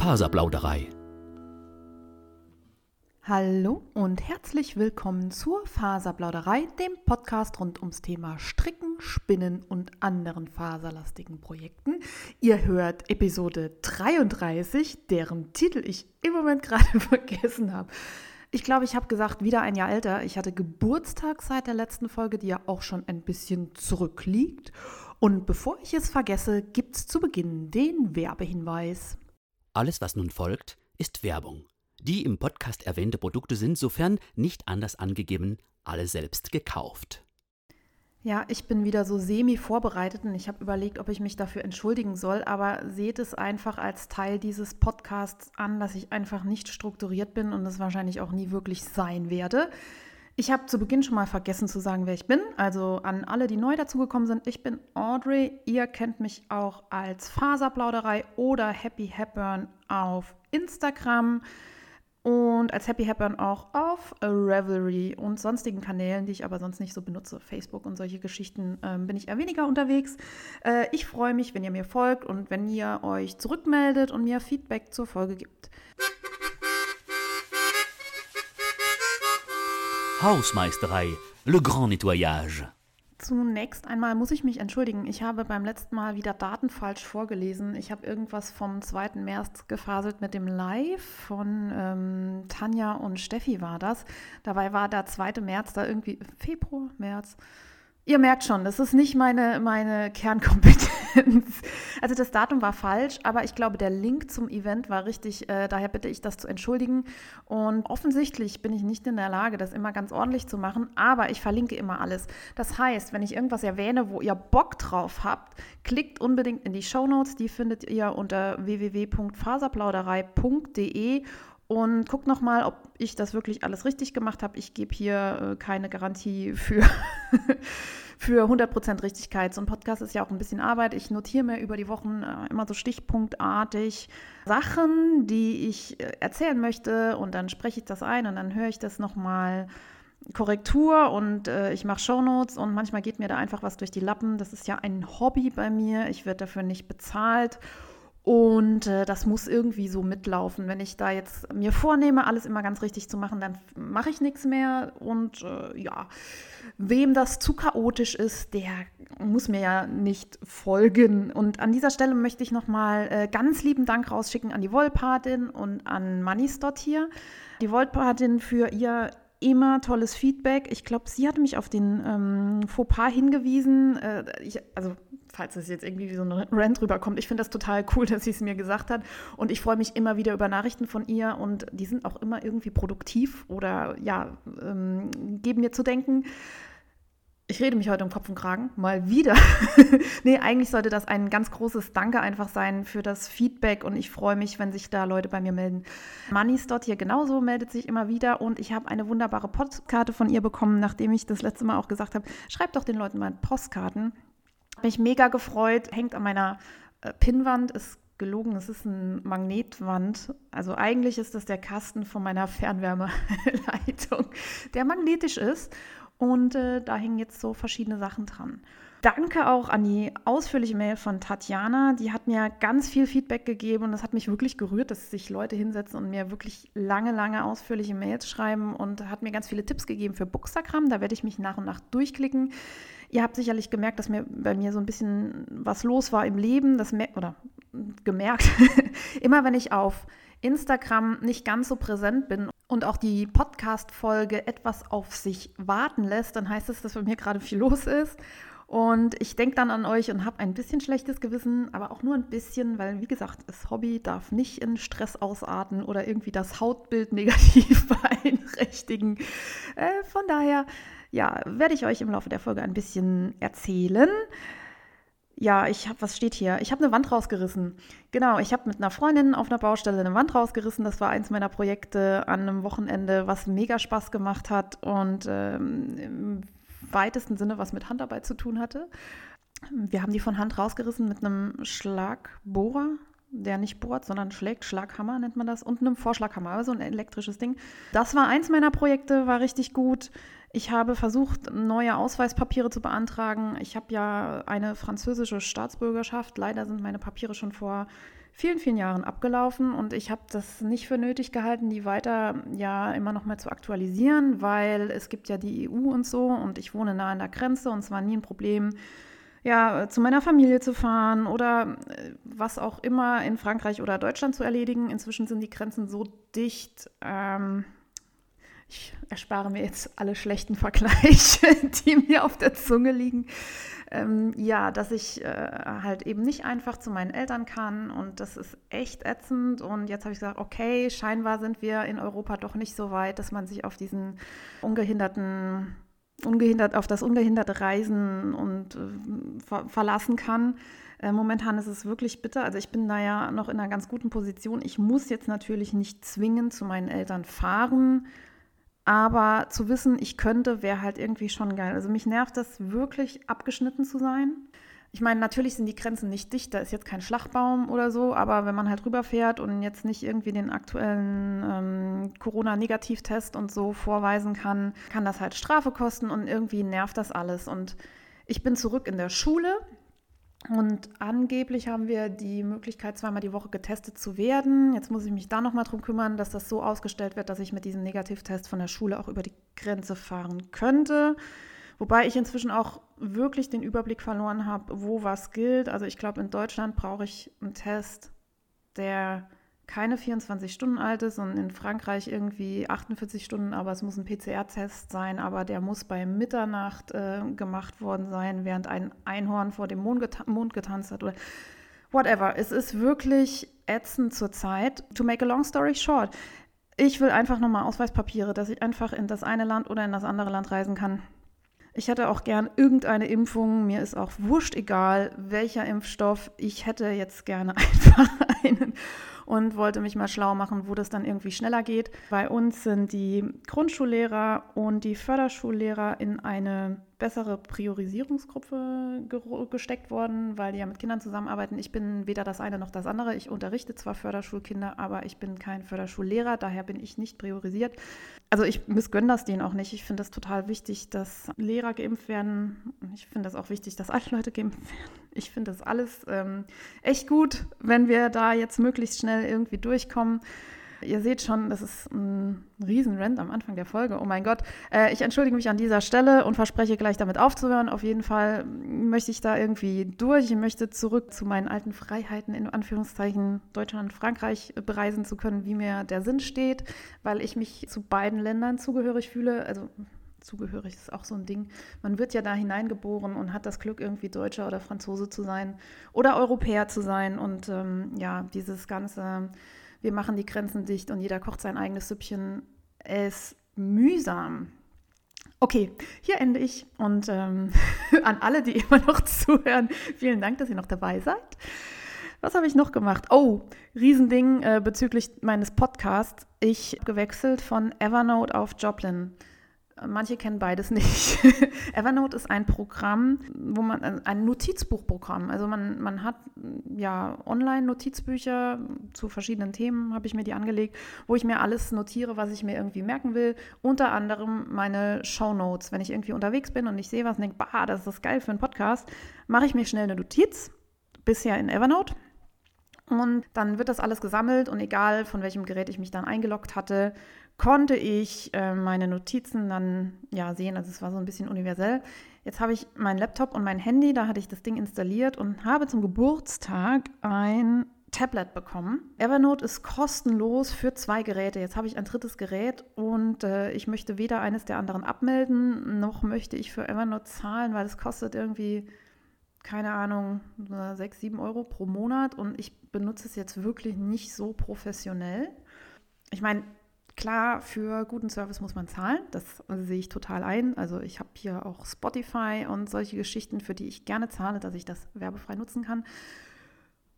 Faserplauderei. Hallo und herzlich willkommen zur Faserplauderei, dem Podcast rund ums Thema Stricken, Spinnen und anderen faserlastigen Projekten. Ihr hört Episode 33, deren Titel ich im Moment gerade vergessen habe. Ich glaube, ich habe gesagt, wieder ein Jahr älter. Ich hatte Geburtstag seit der letzten Folge, die ja auch schon ein bisschen zurückliegt. Und bevor ich es vergesse, gibt es zu Beginn den Werbehinweis. Alles, was nun folgt, ist Werbung. Die im Podcast erwähnte Produkte sind, sofern nicht anders angegeben, alle selbst gekauft. Ja, ich bin wieder so semi vorbereitet und ich habe überlegt, ob ich mich dafür entschuldigen soll, aber seht es einfach als Teil dieses Podcasts an, dass ich einfach nicht strukturiert bin und es wahrscheinlich auch nie wirklich sein werde. Ich habe zu Beginn schon mal vergessen zu sagen, wer ich bin. Also an alle, die neu dazugekommen sind, ich bin Audrey. Ihr kennt mich auch als Faserplauderei oder Happy Hepburn auf Instagram und als Happy Hepburn auch auf Revelry und sonstigen Kanälen, die ich aber sonst nicht so benutze. Facebook und solche Geschichten ähm, bin ich eher weniger unterwegs. Äh, ich freue mich, wenn ihr mir folgt und wenn ihr euch zurückmeldet und mir Feedback zur Folge gibt. Hausmeisterei, le grand nettoyage. Zunächst einmal muss ich mich entschuldigen. Ich habe beim letzten Mal wieder Daten falsch vorgelesen. Ich habe irgendwas vom 2. März gefaselt mit dem Live von ähm, Tanja und Steffi war das. Dabei war der 2. März da irgendwie Februar, März. Ihr merkt schon, das ist nicht meine, meine Kernkompetenz. Also das Datum war falsch, aber ich glaube, der Link zum Event war richtig. Äh, daher bitte ich das zu entschuldigen. Und offensichtlich bin ich nicht in der Lage, das immer ganz ordentlich zu machen, aber ich verlinke immer alles. Das heißt, wenn ich irgendwas erwähne, wo ihr Bock drauf habt, klickt unbedingt in die Show Notes. Die findet ihr unter www.faserplauderei.de und guckt nochmal, ob ich das wirklich alles richtig gemacht habe. Ich gebe hier äh, keine Garantie für, für 100% Richtigkeit. So ein Podcast ist ja auch ein bisschen Arbeit. Ich notiere mir über die Wochen äh, immer so stichpunktartig Sachen, die ich äh, erzählen möchte und dann spreche ich das ein und dann höre ich das nochmal. Korrektur und äh, ich mache Shownotes und manchmal geht mir da einfach was durch die Lappen. Das ist ja ein Hobby bei mir. Ich werde dafür nicht bezahlt und äh, das muss irgendwie so mitlaufen. Wenn ich da jetzt mir vornehme, alles immer ganz richtig zu machen, dann mache ich nichts mehr. Und äh, ja, wem das zu chaotisch ist, der muss mir ja nicht folgen. Und an dieser Stelle möchte ich nochmal äh, ganz lieben Dank rausschicken an die Wollpatin und an Manistot hier. Die Wollpatin für ihr immer tolles Feedback. Ich glaube, sie hatte mich auf den ähm, Fauxpas hingewiesen. Äh, ich, also falls es jetzt irgendwie wie so ein Rant rüberkommt. Ich finde das total cool, dass sie es mir gesagt hat. Und ich freue mich immer wieder über Nachrichten von ihr und die sind auch immer irgendwie produktiv oder ja, ähm, geben mir zu denken. Ich rede mich heute um Kopf und Kragen, mal wieder. nee, eigentlich sollte das ein ganz großes Danke einfach sein für das Feedback und ich freue mich, wenn sich da Leute bei mir melden. Dort hier genauso meldet sich immer wieder und ich habe eine wunderbare Postkarte von ihr bekommen, nachdem ich das letzte Mal auch gesagt habe, schreibt doch den Leuten mal Postkarten mich mega gefreut, hängt an meiner äh, Pinnwand, ist gelogen, es ist eine Magnetwand. Also eigentlich ist das der Kasten von meiner Fernwärmeleitung, der magnetisch ist. Und äh, da hängen jetzt so verschiedene Sachen dran. Danke auch an die ausführliche Mail von Tatjana. Die hat mir ganz viel Feedback gegeben und das hat mich wirklich gerührt, dass sich Leute hinsetzen und mir wirklich lange, lange ausführliche Mails schreiben und hat mir ganz viele Tipps gegeben für Bookstagram. Da werde ich mich nach und nach durchklicken. Ihr habt sicherlich gemerkt, dass mir bei mir so ein bisschen was los war im Leben, das oder gemerkt, immer wenn ich auf Instagram nicht ganz so präsent bin und auch die Podcast-Folge etwas auf sich warten lässt, dann heißt es, dass bei mir gerade viel los ist. Und ich denke dann an euch und habe ein bisschen schlechtes Gewissen, aber auch nur ein bisschen, weil, wie gesagt, das Hobby darf nicht in Stress ausarten oder irgendwie das Hautbild negativ beeinträchtigen. Äh, von daher ja, werde ich euch im Laufe der Folge ein bisschen erzählen. Ja, ich habe, was steht hier? Ich habe eine Wand rausgerissen. Genau, ich habe mit einer Freundin auf einer Baustelle eine Wand rausgerissen. Das war eins meiner Projekte an einem Wochenende, was mega Spaß gemacht hat und ähm, im weitesten Sinne was mit Handarbeit zu tun hatte. Wir haben die von Hand rausgerissen mit einem Schlagbohrer, der nicht bohrt, sondern schlägt, Schlaghammer nennt man das, und einem Vorschlaghammer, also ein elektrisches Ding. Das war eins meiner Projekte, war richtig gut. Ich habe versucht, neue Ausweispapiere zu beantragen. Ich habe ja eine französische Staatsbürgerschaft. Leider sind meine Papiere schon vor vielen, vielen Jahren abgelaufen und ich habe das nicht für nötig gehalten, die weiter ja immer noch mal zu aktualisieren, weil es gibt ja die EU und so und ich wohne nah an der Grenze und es war nie ein Problem, ja, zu meiner Familie zu fahren oder äh, was auch immer in Frankreich oder Deutschland zu erledigen. Inzwischen sind die Grenzen so dicht. Ähm, ich erspare mir jetzt alle schlechten Vergleiche, die mir auf der Zunge liegen. Ähm, ja, dass ich äh, halt eben nicht einfach zu meinen Eltern kann und das ist echt ätzend. Und jetzt habe ich gesagt, okay, scheinbar sind wir in Europa doch nicht so weit, dass man sich auf diesen ungehinderten ungehindert auf das ungehinderte Reisen und äh, ver verlassen kann. Äh, momentan ist es wirklich bitter. Also ich bin da ja noch in einer ganz guten Position. Ich muss jetzt natürlich nicht zwingend zu meinen Eltern fahren, aber zu wissen, ich könnte, wäre halt irgendwie schon geil. Also mich nervt das wirklich, abgeschnitten zu sein. Ich meine, natürlich sind die Grenzen nicht dicht, da ist jetzt kein Schlagbaum oder so, aber wenn man halt rüberfährt und jetzt nicht irgendwie den aktuellen ähm, Corona-Negativtest und so vorweisen kann, kann das halt Strafe kosten und irgendwie nervt das alles. Und ich bin zurück in der Schule und angeblich haben wir die Möglichkeit, zweimal die Woche getestet zu werden. Jetzt muss ich mich da nochmal drum kümmern, dass das so ausgestellt wird, dass ich mit diesem Negativtest von der Schule auch über die Grenze fahren könnte. Wobei ich inzwischen auch wirklich den Überblick verloren habe, wo was gilt. Also ich glaube, in Deutschland brauche ich einen Test, der keine 24 Stunden alt ist und in Frankreich irgendwie 48 Stunden, aber es muss ein PCR-Test sein, aber der muss bei Mitternacht äh, gemacht worden sein, während ein Einhorn vor dem Mond, geta Mond getanzt hat oder whatever. Es ist wirklich ätzend zurzeit. To make a long story short, ich will einfach nochmal Ausweispapiere, dass ich einfach in das eine Land oder in das andere Land reisen kann. Ich hätte auch gern irgendeine Impfung. Mir ist auch wurscht egal, welcher Impfstoff. Ich hätte jetzt gerne einfach einen und wollte mich mal schlau machen, wo das dann irgendwie schneller geht. Bei uns sind die Grundschullehrer und die Förderschullehrer in eine bessere Priorisierungsgruppe gesteckt worden, weil die ja mit Kindern zusammenarbeiten. Ich bin weder das eine noch das andere. Ich unterrichte zwar Förderschulkinder, aber ich bin kein Förderschullehrer, daher bin ich nicht priorisiert. Also ich missgönne das denen auch nicht. Ich finde das total wichtig, dass Lehrer geimpft werden. Ich finde das auch wichtig, dass alle Leute geimpft werden. Ich finde das alles ähm, echt gut, wenn wir da jetzt möglichst schnell irgendwie durchkommen. Ihr seht schon, das ist ein Riesenrand am Anfang der Folge. Oh mein Gott. Äh, ich entschuldige mich an dieser Stelle und verspreche gleich damit aufzuhören. Auf jeden Fall möchte ich da irgendwie durch. Ich möchte zurück zu meinen alten Freiheiten, in Anführungszeichen Deutschland und Frankreich bereisen zu können, wie mir der Sinn steht, weil ich mich zu beiden Ländern zugehörig fühle. Also zugehörig ist auch so ein Ding. Man wird ja da hineingeboren und hat das Glück, irgendwie Deutscher oder Franzose zu sein oder Europäer zu sein. Und ähm, ja, dieses ganze wir machen die Grenzen dicht und jeder kocht sein eigenes Süppchen, ist mühsam. Okay, hier ende ich und ähm, an alle, die immer noch zuhören, vielen Dank, dass ihr noch dabei seid. Was habe ich noch gemacht? Oh, Riesending äh, bezüglich meines Podcasts. Ich gewechselt von Evernote auf Joplin. Manche kennen beides nicht. Evernote ist ein Programm, wo man ein Notizbuchprogramm. Also man, man hat ja Online-Notizbücher zu verschiedenen Themen, habe ich mir die angelegt, wo ich mir alles notiere, was ich mir irgendwie merken will. Unter anderem meine Show Notes. Wenn ich irgendwie unterwegs bin und ich sehe was und denke, bah, das ist geil für einen Podcast, mache ich mir schnell eine Notiz. Bisher in Evernote. Und dann wird das alles gesammelt und egal von welchem Gerät ich mich dann eingeloggt hatte, konnte ich äh, meine Notizen dann ja sehen. Also es war so ein bisschen universell. Jetzt habe ich meinen Laptop und mein Handy, da hatte ich das Ding installiert und habe zum Geburtstag ein Tablet bekommen. Evernote ist kostenlos für zwei Geräte. Jetzt habe ich ein drittes Gerät und äh, ich möchte weder eines der anderen abmelden, noch möchte ich für Evernote zahlen, weil es kostet irgendwie, keine Ahnung, sechs, sieben Euro pro Monat und ich benutze es jetzt wirklich nicht so professionell. Ich meine, Klar, für guten Service muss man zahlen, das sehe ich total ein. Also ich habe hier auch Spotify und solche Geschichten, für die ich gerne zahle, dass ich das werbefrei nutzen kann.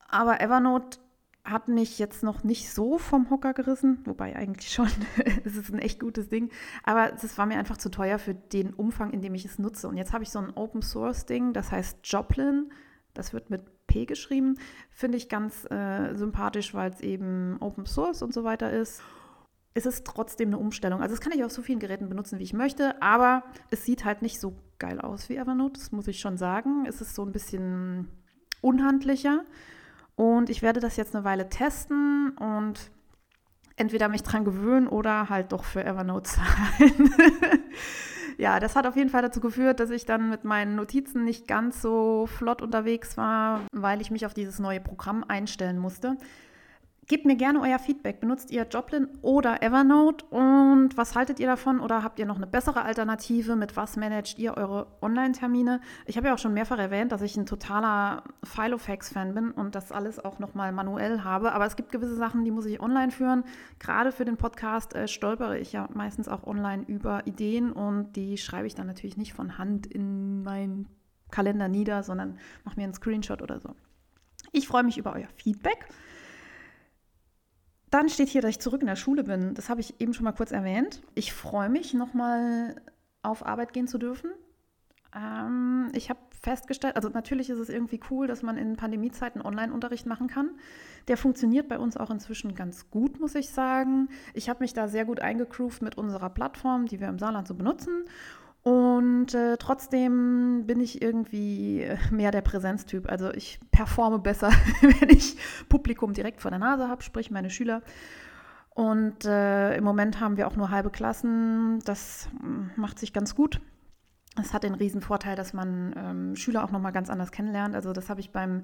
Aber Evernote hat mich jetzt noch nicht so vom Hocker gerissen, wobei eigentlich schon, es ist ein echt gutes Ding, aber es war mir einfach zu teuer für den Umfang, in dem ich es nutze. Und jetzt habe ich so ein Open Source Ding, das heißt Joplin, das wird mit P geschrieben, finde ich ganz äh, sympathisch, weil es eben Open Source und so weiter ist. ist es trotzdem eine Umstellung. Also das kann ich auf so vielen Geräten benutzen, wie ich möchte, aber es sieht halt nicht so geil aus wie Evernote, das muss ich schon sagen. Es ist so ein bisschen unhandlicher und ich werde das jetzt eine Weile testen und entweder mich dran gewöhnen oder halt doch für Evernote zahlen. ja, das hat auf jeden Fall dazu geführt, dass ich dann mit meinen Notizen nicht ganz so flott unterwegs war, weil ich mich auf dieses neue Programm einstellen musste. Gebt mir gerne euer Feedback. Benutzt ihr Joplin oder Evernote? Und was haltet ihr davon? Oder habt ihr noch eine bessere Alternative? Mit was managt ihr eure Online-Termine? Ich habe ja auch schon mehrfach erwähnt, dass ich ein totaler Filofax-Fan bin und das alles auch nochmal manuell habe. Aber es gibt gewisse Sachen, die muss ich online führen. Gerade für den Podcast äh, stolpere ich ja meistens auch online über Ideen und die schreibe ich dann natürlich nicht von Hand in meinen Kalender nieder, sondern mache mir einen Screenshot oder so. Ich freue mich über euer Feedback. Dann steht hier, dass ich zurück in der Schule bin. Das habe ich eben schon mal kurz erwähnt. Ich freue mich, nochmal auf Arbeit gehen zu dürfen. Ähm, ich habe festgestellt, also natürlich ist es irgendwie cool, dass man in Pandemiezeiten Online-Unterricht machen kann. Der funktioniert bei uns auch inzwischen ganz gut, muss ich sagen. Ich habe mich da sehr gut eingegroovt mit unserer Plattform, die wir im Saarland so benutzen. Und äh, trotzdem bin ich irgendwie mehr der Präsenztyp. Also ich performe besser, wenn ich Publikum direkt vor der Nase habe, sprich meine Schüler. Und äh, im Moment haben wir auch nur halbe Klassen. Das hm, macht sich ganz gut. Es hat den Vorteil, dass man ähm, Schüler auch noch mal ganz anders kennenlernt. Also das habe ich beim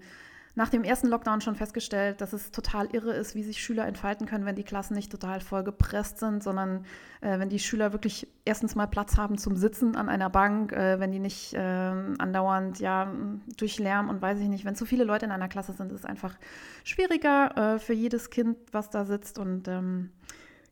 nach dem ersten Lockdown schon festgestellt, dass es total irre ist, wie sich Schüler entfalten können, wenn die Klassen nicht total voll gepresst sind, sondern äh, wenn die Schüler wirklich erstens mal Platz haben zum Sitzen an einer Bank, äh, wenn die nicht äh, andauernd ja durch Lärm und weiß ich nicht, wenn zu viele Leute in einer Klasse sind, ist es einfach schwieriger äh, für jedes Kind, was da sitzt. Und ähm,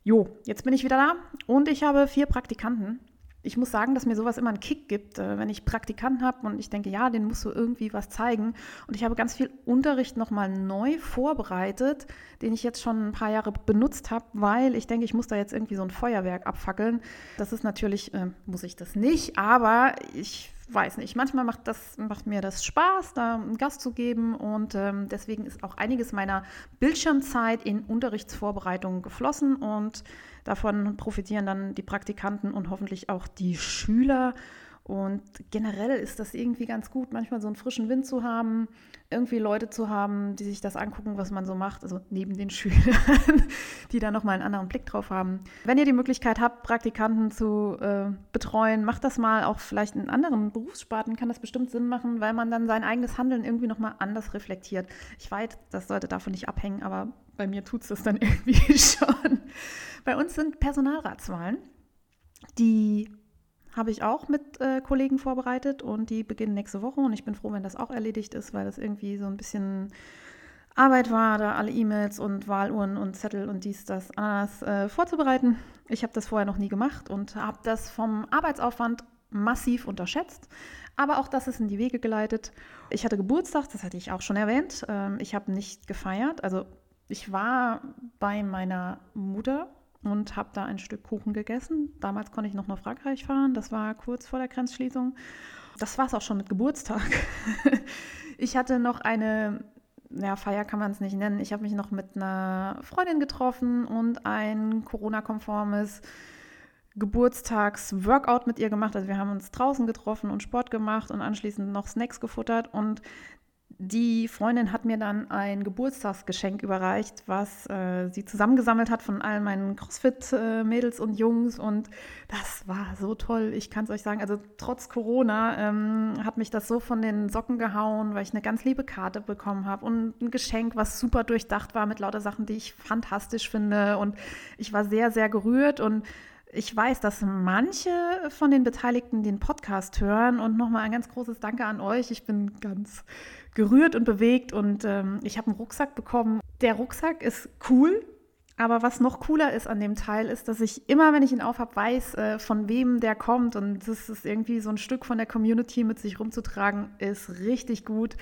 jo, jetzt bin ich wieder da und ich habe vier Praktikanten ich muss sagen, dass mir sowas immer einen Kick gibt, äh, wenn ich Praktikanten habe und ich denke, ja, den musst du irgendwie was zeigen. Und ich habe ganz viel Unterricht nochmal neu vorbereitet, den ich jetzt schon ein paar Jahre benutzt habe, weil ich denke, ich muss da jetzt irgendwie so ein Feuerwerk abfackeln. Das ist natürlich, äh, muss ich das nicht, aber ich weiß nicht, manchmal macht, das, macht mir das Spaß, da einen Gast zu geben und ähm, deswegen ist auch einiges meiner Bildschirmzeit in Unterrichtsvorbereitungen geflossen und davon profitieren dann die Praktikanten und hoffentlich auch die Schüler. Und generell ist das irgendwie ganz gut, manchmal so einen frischen Wind zu haben, irgendwie Leute zu haben, die sich das angucken, was man so macht, also neben den Schülern, die da nochmal einen anderen Blick drauf haben. Wenn ihr die Möglichkeit habt, Praktikanten zu äh, betreuen, macht das mal auch vielleicht in anderen Berufssparten, kann das bestimmt Sinn machen, weil man dann sein eigenes Handeln irgendwie nochmal anders reflektiert. Ich weiß, das sollte davon nicht abhängen, aber bei mir tut es das dann irgendwie schon. Bei uns sind Personalratswahlen, die habe ich auch mit äh, Kollegen vorbereitet und die beginnen nächste Woche und ich bin froh, wenn das auch erledigt ist, weil das irgendwie so ein bisschen Arbeit war, da alle E-Mails und Wahluhren und Zettel und dies, das, anders äh, vorzubereiten. Ich habe das vorher noch nie gemacht und habe das vom Arbeitsaufwand massiv unterschätzt. Aber auch das ist in die Wege geleitet. Ich hatte Geburtstag, das hatte ich auch schon erwähnt. Ähm, ich habe nicht gefeiert. Also ich war bei meiner Mutter und habe da ein Stück Kuchen gegessen. Damals konnte ich noch nach Frankreich fahren, das war kurz vor der Grenzschließung. Das war es auch schon mit Geburtstag. ich hatte noch eine, ja, Feier kann man es nicht nennen. Ich habe mich noch mit einer Freundin getroffen und ein Corona-konformes Geburtstags-Workout mit ihr gemacht. Also wir haben uns draußen getroffen und Sport gemacht und anschließend noch Snacks gefuttert. Und die Freundin hat mir dann ein Geburtstagsgeschenk überreicht, was äh, sie zusammengesammelt hat von all meinen CrossFit-Mädels und Jungs. Und das war so toll, ich kann es euch sagen. Also trotz Corona ähm, hat mich das so von den Socken gehauen, weil ich eine ganz liebe Karte bekommen habe und ein Geschenk, was super durchdacht war mit lauter Sachen, die ich fantastisch finde. Und ich war sehr, sehr gerührt und ich weiß, dass manche von den Beteiligten den Podcast hören und nochmal ein ganz großes Danke an euch. Ich bin ganz gerührt und bewegt und ähm, ich habe einen Rucksack bekommen. Der Rucksack ist cool, aber was noch cooler ist an dem Teil, ist, dass ich immer, wenn ich ihn aufhab, weiß, äh, von wem der kommt. Und das ist irgendwie so ein Stück von der Community mit sich rumzutragen, ist richtig gut.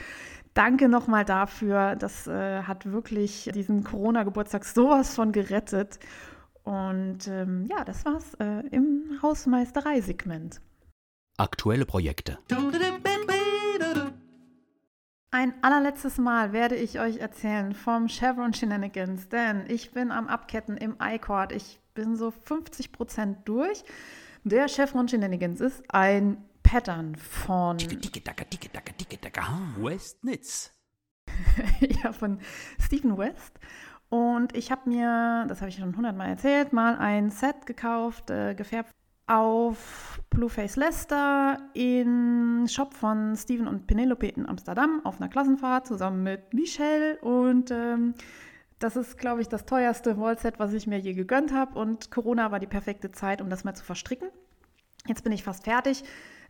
Danke nochmal dafür. Das äh, hat wirklich diesen Corona-Geburtstag sowas von gerettet. Und ähm, ja, das war's äh, im Hausmeisterei-Segment. Aktuelle Projekte. Ein allerletztes Mal werde ich euch erzählen vom Chevron Shenanigans, denn ich bin am Abketten im iCord. Ich bin so 50 Prozent durch. Der Chevron Shenanigans ist ein Pattern von. Westnitz. ja, von Stephen West. Und ich habe mir, das habe ich schon hundertmal erzählt, mal ein Set gekauft, äh, gefärbt auf Blueface Leicester im Shop von Steven und Penelope in Amsterdam auf einer Klassenfahrt zusammen mit Michelle. Und ähm, das ist, glaube ich, das teuerste Wallset, was ich mir je gegönnt habe. Und Corona war die perfekte Zeit, um das mal zu verstricken. Jetzt bin ich fast fertig.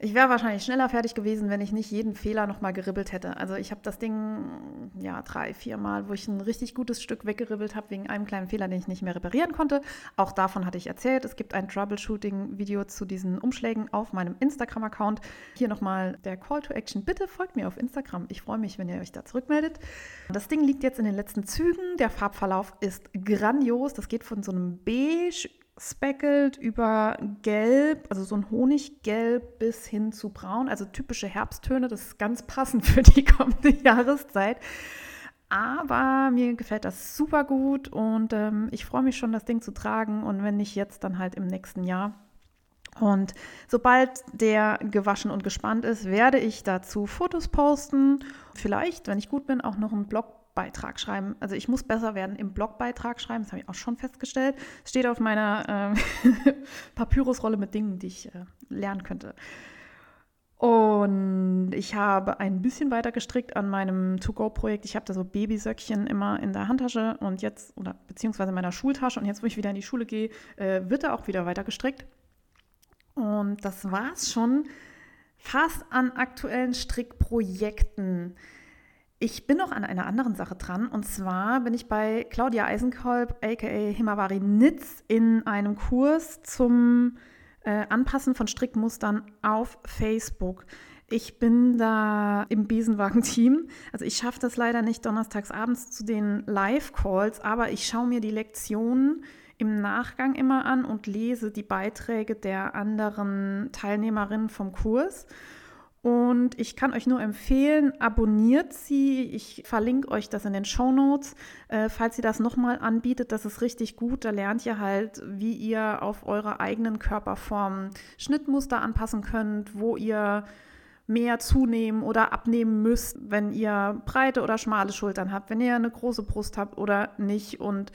Ich wäre wahrscheinlich schneller fertig gewesen, wenn ich nicht jeden Fehler nochmal geribbelt hätte. Also ich habe das Ding ja drei, vier Mal, wo ich ein richtig gutes Stück weggeribbelt habe wegen einem kleinen Fehler, den ich nicht mehr reparieren konnte. Auch davon hatte ich erzählt. Es gibt ein Troubleshooting-Video zu diesen Umschlägen auf meinem Instagram-Account. Hier nochmal der Call to Action. Bitte folgt mir auf Instagram. Ich freue mich, wenn ihr euch da zurückmeldet. Das Ding liegt jetzt in den letzten Zügen. Der Farbverlauf ist grandios. Das geht von so einem beige speckled über gelb, also so ein Honiggelb bis hin zu braun, also typische Herbsttöne. Das ist ganz passend für die kommende Jahreszeit. Aber mir gefällt das super gut und ähm, ich freue mich schon, das Ding zu tragen und wenn nicht jetzt, dann halt im nächsten Jahr. Und sobald der gewaschen und gespannt ist, werde ich dazu Fotos posten. Vielleicht, wenn ich gut bin, auch noch einen Blog Blogbeitrag schreiben. Also ich muss besser werden im Blogbeitrag schreiben, das habe ich auch schon festgestellt. Es steht auf meiner äh, Papyrusrolle mit Dingen, die ich äh, lernen könnte. Und ich habe ein bisschen weiter gestrickt an meinem To-Go-Projekt. Ich habe da so Babysöckchen immer in der Handtasche und jetzt, oder beziehungsweise in meiner Schultasche. Und jetzt, wo ich wieder in die Schule gehe, äh, wird da auch wieder weiter gestrickt. Und das war es schon fast an aktuellen Strickprojekten. Ich bin noch an einer anderen Sache dran und zwar bin ich bei Claudia Eisenkolb, aka Himawari Nitz, in einem Kurs zum äh, Anpassen von Strickmustern auf Facebook. Ich bin da im Besenwagen-Team. Also ich schaffe das leider nicht donnerstags abends zu den Live-Calls, aber ich schaue mir die Lektionen im Nachgang immer an und lese die Beiträge der anderen Teilnehmerinnen vom Kurs. Und ich kann euch nur empfehlen, abonniert sie. Ich verlinke euch das in den Show Notes. Äh, falls sie das nochmal anbietet, das ist richtig gut. Da lernt ihr halt, wie ihr auf eure eigenen Körperformen Schnittmuster anpassen könnt, wo ihr mehr zunehmen oder abnehmen müsst, wenn ihr breite oder schmale Schultern habt, wenn ihr eine große Brust habt oder nicht. Und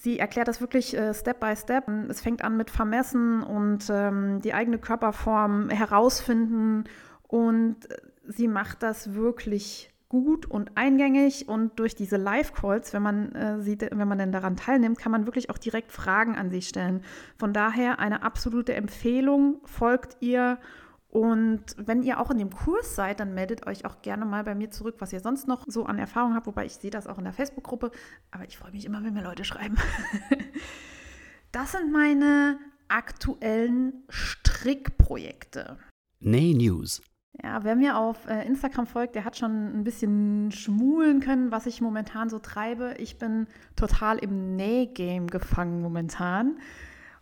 Sie erklärt das wirklich äh, Step by Step. Es fängt an mit Vermessen und ähm, die eigene Körperform herausfinden. Und sie macht das wirklich gut und eingängig. Und durch diese Live-Calls, wenn man äh, sieht, wenn man denn daran teilnimmt, kann man wirklich auch direkt Fragen an sie stellen. Von daher eine absolute Empfehlung. Folgt ihr und wenn ihr auch in dem Kurs seid, dann meldet euch auch gerne mal bei mir zurück, was ihr sonst noch so an Erfahrung habt. Wobei ich sehe das auch in der Facebook-Gruppe. Aber ich freue mich immer, wenn mir Leute schreiben. das sind meine aktuellen Strickprojekte. Nay News. Ja, wer mir auf äh, Instagram folgt, der hat schon ein bisschen schmulen können, was ich momentan so treibe. Ich bin total im Näh-Game gefangen momentan.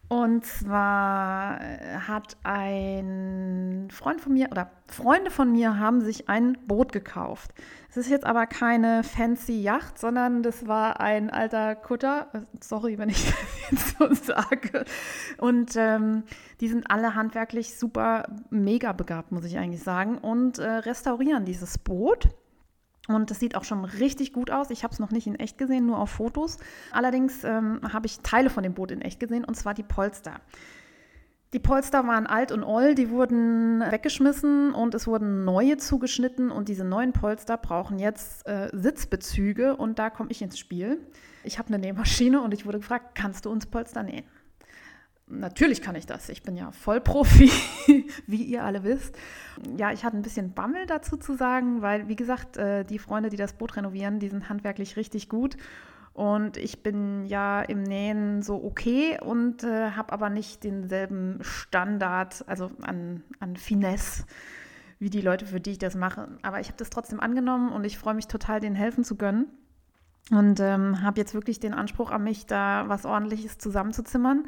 Und zwar äh, hat ein Freund von mir oder Freunde von mir haben sich ein Boot gekauft. Es ist jetzt aber keine fancy Yacht, sondern das war ein alter Kutter. Äh, sorry, wenn ich das jetzt so sage. Und ähm, die sind alle handwerklich super mega begabt, muss ich eigentlich sagen, und äh, restaurieren dieses Boot. Und das sieht auch schon richtig gut aus. Ich habe es noch nicht in echt gesehen, nur auf Fotos. Allerdings ähm, habe ich Teile von dem Boot in echt gesehen, und zwar die Polster. Die Polster waren alt und oll, die wurden weggeschmissen und es wurden neue zugeschnitten und diese neuen Polster brauchen jetzt äh, Sitzbezüge und da komme ich ins Spiel. Ich habe eine Nähmaschine und ich wurde gefragt, kannst du uns Polster nähen? Natürlich kann ich das. Ich bin ja Vollprofi, wie ihr alle wisst. Ja, ich hatte ein bisschen Bammel dazu zu sagen, weil, wie gesagt, äh, die Freunde, die das Boot renovieren, die sind handwerklich richtig gut. Und ich bin ja im Nähen so okay und äh, habe aber nicht denselben Standard, also an, an Finesse, wie die Leute, für die ich das mache. Aber ich habe das trotzdem angenommen und ich freue mich total, denen helfen zu können. Und ähm, habe jetzt wirklich den Anspruch an mich, da was Ordentliches zusammenzuzimmern.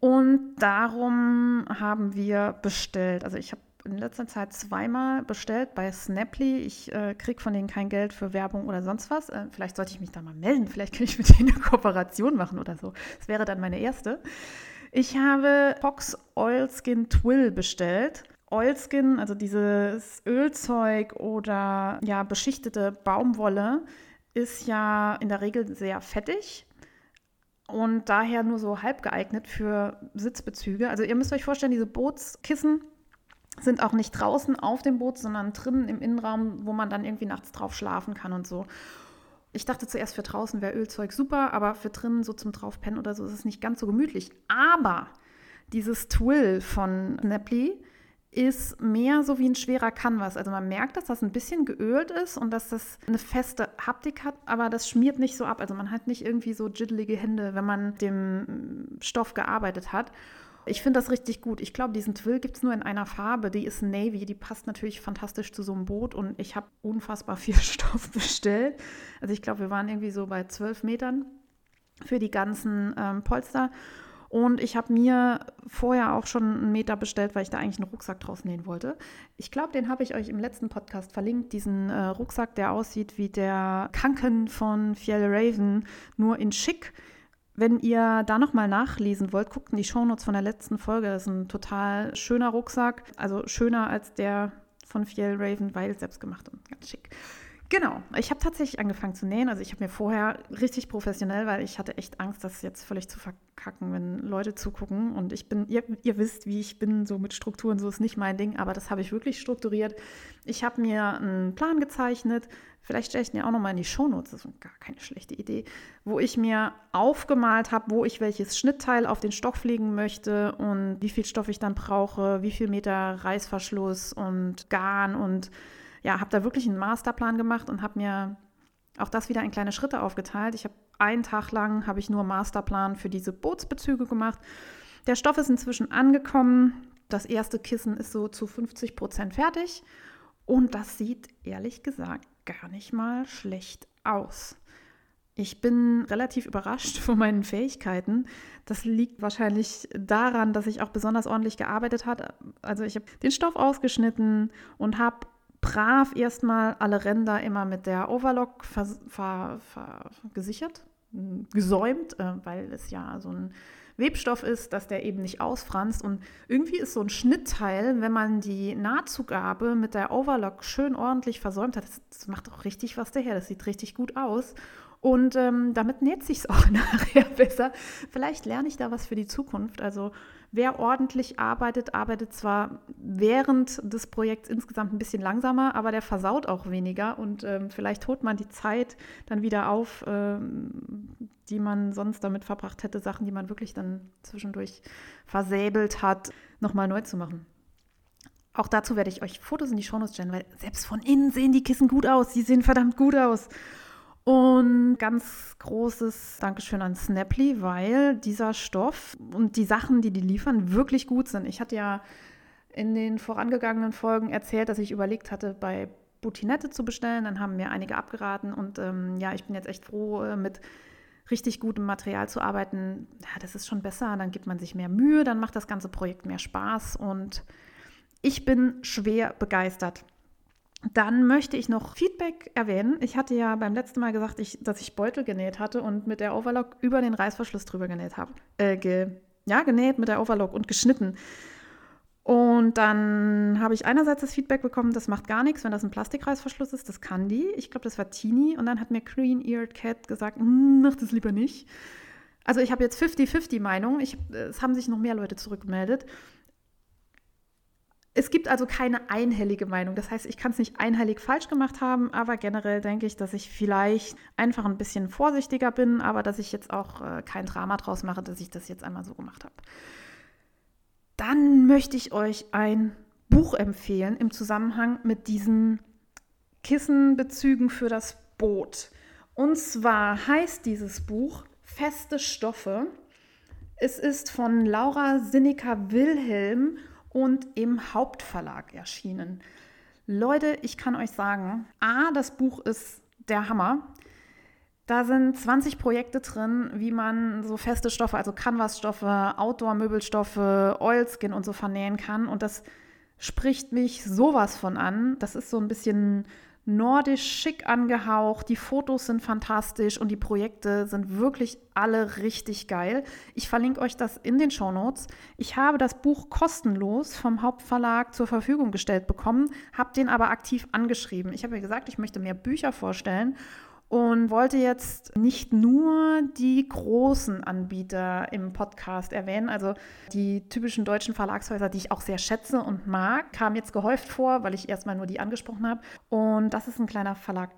Und darum haben wir bestellt. Also ich habe in letzter Zeit zweimal bestellt bei Snaply. Ich äh, kriege von denen kein Geld für Werbung oder sonst was. Äh, vielleicht sollte ich mich da mal melden. Vielleicht kann ich mit denen eine Kooperation machen oder so. Das wäre dann meine erste. Ich habe Fox Oilskin Twill bestellt. Oilskin, also dieses Ölzeug oder ja, beschichtete Baumwolle, ist ja in der Regel sehr fettig und daher nur so halb geeignet für Sitzbezüge. Also ihr müsst euch vorstellen, diese Bootskissen sind auch nicht draußen auf dem Boot, sondern drinnen im Innenraum, wo man dann irgendwie nachts drauf schlafen kann und so. Ich dachte zuerst, für draußen wäre Ölzeug super, aber für drinnen so zum Draufpennen oder so ist es nicht ganz so gemütlich. Aber dieses Twill von Snapply ist mehr so wie ein schwerer Canvas. Also man merkt, dass das ein bisschen geölt ist und dass das eine feste Haptik hat, aber das schmiert nicht so ab. Also man hat nicht irgendwie so jiddelige Hände, wenn man dem Stoff gearbeitet hat. Ich finde das richtig gut. Ich glaube, diesen Twill gibt es nur in einer Farbe. Die ist Navy. Die passt natürlich fantastisch zu so einem Boot. Und ich habe unfassbar viel Stoff bestellt. Also ich glaube, wir waren irgendwie so bei 12 Metern für die ganzen ähm, Polster. Und ich habe mir vorher auch schon einen Meter bestellt, weil ich da eigentlich einen Rucksack draus nähen wollte. Ich glaube, den habe ich euch im letzten Podcast verlinkt. Diesen äh, Rucksack, der aussieht wie der Kanken von Fjell Raven, nur in schick. Wenn ihr da nochmal nachlesen wollt, guckt in die Shownotes von der letzten Folge. Das ist ein total schöner Rucksack. Also schöner als der von Fjell Raven, weil selbst gemacht und ganz schick. Genau, ich habe tatsächlich angefangen zu nähen. Also ich habe mir vorher richtig professionell, weil ich hatte echt Angst, das jetzt völlig zu verkacken, wenn Leute zugucken. Und ich bin, ihr, ihr wisst, wie ich bin, so mit Strukturen, so ist nicht mein Ding, aber das habe ich wirklich strukturiert. Ich habe mir einen Plan gezeichnet, vielleicht stelle ich den auch nochmal in die Shownotes, das ist gar keine schlechte Idee, wo ich mir aufgemalt habe, wo ich welches Schnittteil auf den Stoff legen möchte und wie viel Stoff ich dann brauche, wie viel Meter Reißverschluss und Garn und ja, habe da wirklich einen Masterplan gemacht und habe mir auch das wieder in kleine Schritte aufgeteilt. Ich habe einen Tag lang habe ich nur Masterplan für diese Bootsbezüge gemacht. Der Stoff ist inzwischen angekommen. Das erste Kissen ist so zu 50 Prozent fertig und das sieht ehrlich gesagt gar nicht mal schlecht aus. Ich bin relativ überrascht von meinen Fähigkeiten. Das liegt wahrscheinlich daran, dass ich auch besonders ordentlich gearbeitet habe. Also ich habe den Stoff ausgeschnitten und habe brav erstmal alle Ränder immer mit der Overlock ver, ver, ver, gesichert, gesäumt, äh, weil es ja so ein Webstoff ist, dass der eben nicht ausfranst. Und irgendwie ist so ein Schnittteil, wenn man die Nahtzugabe mit der Overlock schön ordentlich versäumt hat, das, das macht auch richtig was daher. Das sieht richtig gut aus. Und ähm, damit näht sich es auch nachher besser. Vielleicht lerne ich da was für die Zukunft. Also Wer ordentlich arbeitet, arbeitet zwar während des Projekts insgesamt ein bisschen langsamer, aber der versaut auch weniger und ähm, vielleicht holt man die Zeit dann wieder auf, ähm, die man sonst damit verbracht hätte, Sachen, die man wirklich dann zwischendurch versäbelt hat, nochmal neu zu machen. Auch dazu werde ich euch Fotos in die Shownotes stellen, weil selbst von innen sehen die Kissen gut aus. Die sehen verdammt gut aus. Und ganz großes Dankeschön an Snapply, weil dieser Stoff und die Sachen, die die liefern, wirklich gut sind. Ich hatte ja in den vorangegangenen Folgen erzählt, dass ich überlegt hatte, bei Butinette zu bestellen. Dann haben mir einige abgeraten und ähm, ja, ich bin jetzt echt froh, äh, mit richtig gutem Material zu arbeiten. Ja, das ist schon besser. Dann gibt man sich mehr Mühe, dann macht das ganze Projekt mehr Spaß und ich bin schwer begeistert. Dann möchte ich noch Feedback erwähnen. Ich hatte ja beim letzten Mal gesagt, ich, dass ich Beutel genäht hatte und mit der Overlock über den Reißverschluss drüber genäht habe. Äh, ge, ja, genäht mit der Overlock und geschnitten. Und dann habe ich einerseits das Feedback bekommen, das macht gar nichts, wenn das ein Plastikreißverschluss ist. Das kann die. Ich glaube, das war Teenie. Und dann hat mir Green Eared Cat gesagt, hm, mach das lieber nicht. Also ich habe jetzt 50-50 Meinung. Ich, es haben sich noch mehr Leute zurückgemeldet. Es gibt also keine einhellige Meinung. Das heißt, ich kann es nicht einhellig falsch gemacht haben, aber generell denke ich, dass ich vielleicht einfach ein bisschen vorsichtiger bin, aber dass ich jetzt auch äh, kein Drama draus mache, dass ich das jetzt einmal so gemacht habe. Dann möchte ich euch ein Buch empfehlen im Zusammenhang mit diesen Kissenbezügen für das Boot. Und zwar heißt dieses Buch Feste Stoffe. Es ist von Laura Sinnecker Wilhelm und im Hauptverlag erschienen. Leute, ich kann euch sagen, A, das Buch ist der Hammer. Da sind 20 Projekte drin, wie man so feste Stoffe, also Canvas-Stoffe, Outdoor-Möbelstoffe, Oilskin und so vernähen kann. Und das spricht mich sowas von an. Das ist so ein bisschen nordisch schick angehaucht. Die Fotos sind fantastisch und die Projekte sind wirklich alle richtig geil. Ich verlinke euch das in den Show Notes. Ich habe das Buch kostenlos vom Hauptverlag zur Verfügung gestellt bekommen, habe den aber aktiv angeschrieben. Ich habe mir gesagt, ich möchte mehr Bücher vorstellen und wollte jetzt nicht nur die großen Anbieter im Podcast erwähnen, also die typischen deutschen Verlagshäuser, die ich auch sehr schätze und mag, kamen jetzt gehäuft vor, weil ich erstmal nur die angesprochen habe. Und das ist ein kleiner Verlag,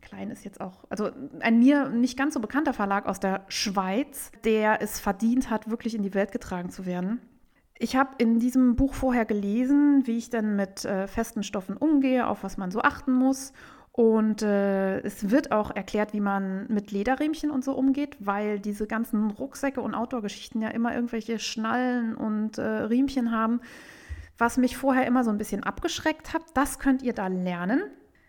klein ist jetzt auch, also ein mir nicht ganz so bekannter Verlag aus der Schweiz, der es verdient hat, wirklich in die Welt getragen zu werden. Ich habe in diesem Buch vorher gelesen, wie ich denn mit äh, festen Stoffen umgehe, auf was man so achten muss und äh, es wird auch erklärt, wie man mit Lederriemchen und so umgeht, weil diese ganzen Rucksäcke und Outdoor-Geschichten ja immer irgendwelche Schnallen und äh, Riemchen haben, was mich vorher immer so ein bisschen abgeschreckt hat. Das könnt ihr da lernen.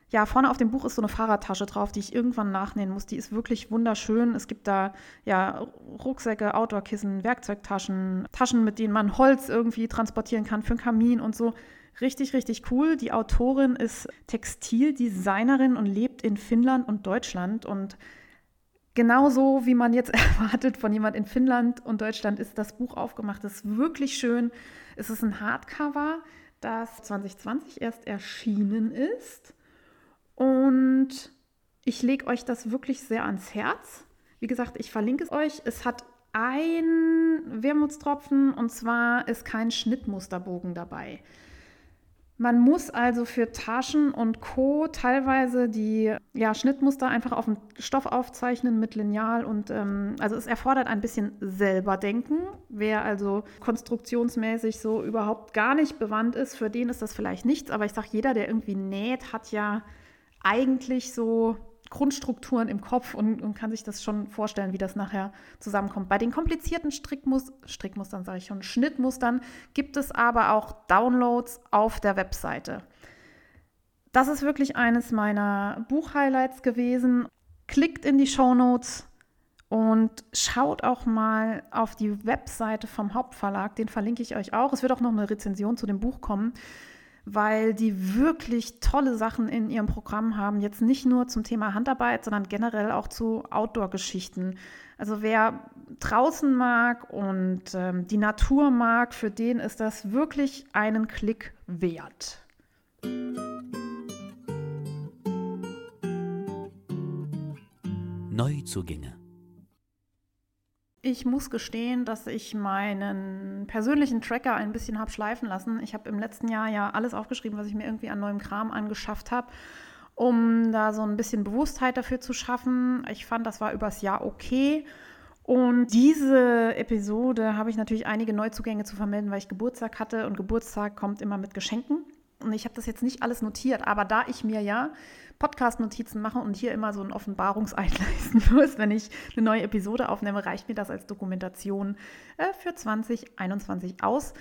Ja, vorne auf dem Buch ist so eine Fahrradtasche drauf, die ich irgendwann nachnähen muss. Die ist wirklich wunderschön. Es gibt da ja Rucksäcke, Outdoor-Kissen, Werkzeugtaschen, Taschen, mit denen man Holz irgendwie transportieren kann für einen Kamin und so. Richtig, richtig cool. Die Autorin ist Textildesignerin und lebt in Finnland und Deutschland. Und genauso wie man jetzt erwartet von jemand in Finnland und Deutschland, ist das Buch aufgemacht. Das ist wirklich schön. Es ist ein Hardcover, das 2020 erst erschienen ist. Und ich lege euch das wirklich sehr ans Herz. Wie gesagt, ich verlinke es euch. Es hat ein Wermutstropfen und zwar ist kein Schnittmusterbogen dabei. Man muss also für Taschen und Co. teilweise die ja, Schnittmuster einfach auf dem Stoff aufzeichnen mit Lineal und ähm, also es erfordert ein bisschen selber denken. Wer also konstruktionsmäßig so überhaupt gar nicht bewandt ist, für den ist das vielleicht nichts. Aber ich sage, jeder, der irgendwie näht, hat ja eigentlich so Grundstrukturen im Kopf und, und, kann sich das schon vorstellen, wie das nachher zusammenkommt. Bei den komplizierten Strickmus Strickmustern, sage ich schon, Schnittmustern gibt es aber auch Downloads auf der Webseite. Das ist wirklich eines meiner Buchhighlights gewesen. Klickt in die Show Notes und schaut auch mal auf die Webseite vom Hauptverlag. Den verlinke ich euch auch. Es wird auch noch eine Rezension zu dem Buch kommen weil die wirklich tolle Sachen in ihrem Programm haben. Jetzt nicht nur zum Thema Handarbeit, sondern generell auch zu Outdoor-Geschichten. Also wer draußen mag und ähm, die Natur mag, für den ist das wirklich einen Klick wert. Neuzugänge. Ich muss gestehen, dass ich meinen persönlichen Tracker ein bisschen habe schleifen lassen. Ich habe im letzten Jahr ja alles aufgeschrieben, was ich mir irgendwie an neuem Kram angeschafft habe, um da so ein bisschen Bewusstheit dafür zu schaffen. Ich fand, das war übers Jahr okay. Und diese Episode habe ich natürlich einige Neuzugänge zu vermelden, weil ich Geburtstag hatte und Geburtstag kommt immer mit Geschenken. Und ich habe das jetzt nicht alles notiert, aber da ich mir ja Podcast-Notizen mache und hier immer so ein Offenbarungseid leisten muss, wenn ich eine neue Episode aufnehme, reicht mir das als Dokumentation äh, für 2021 aus.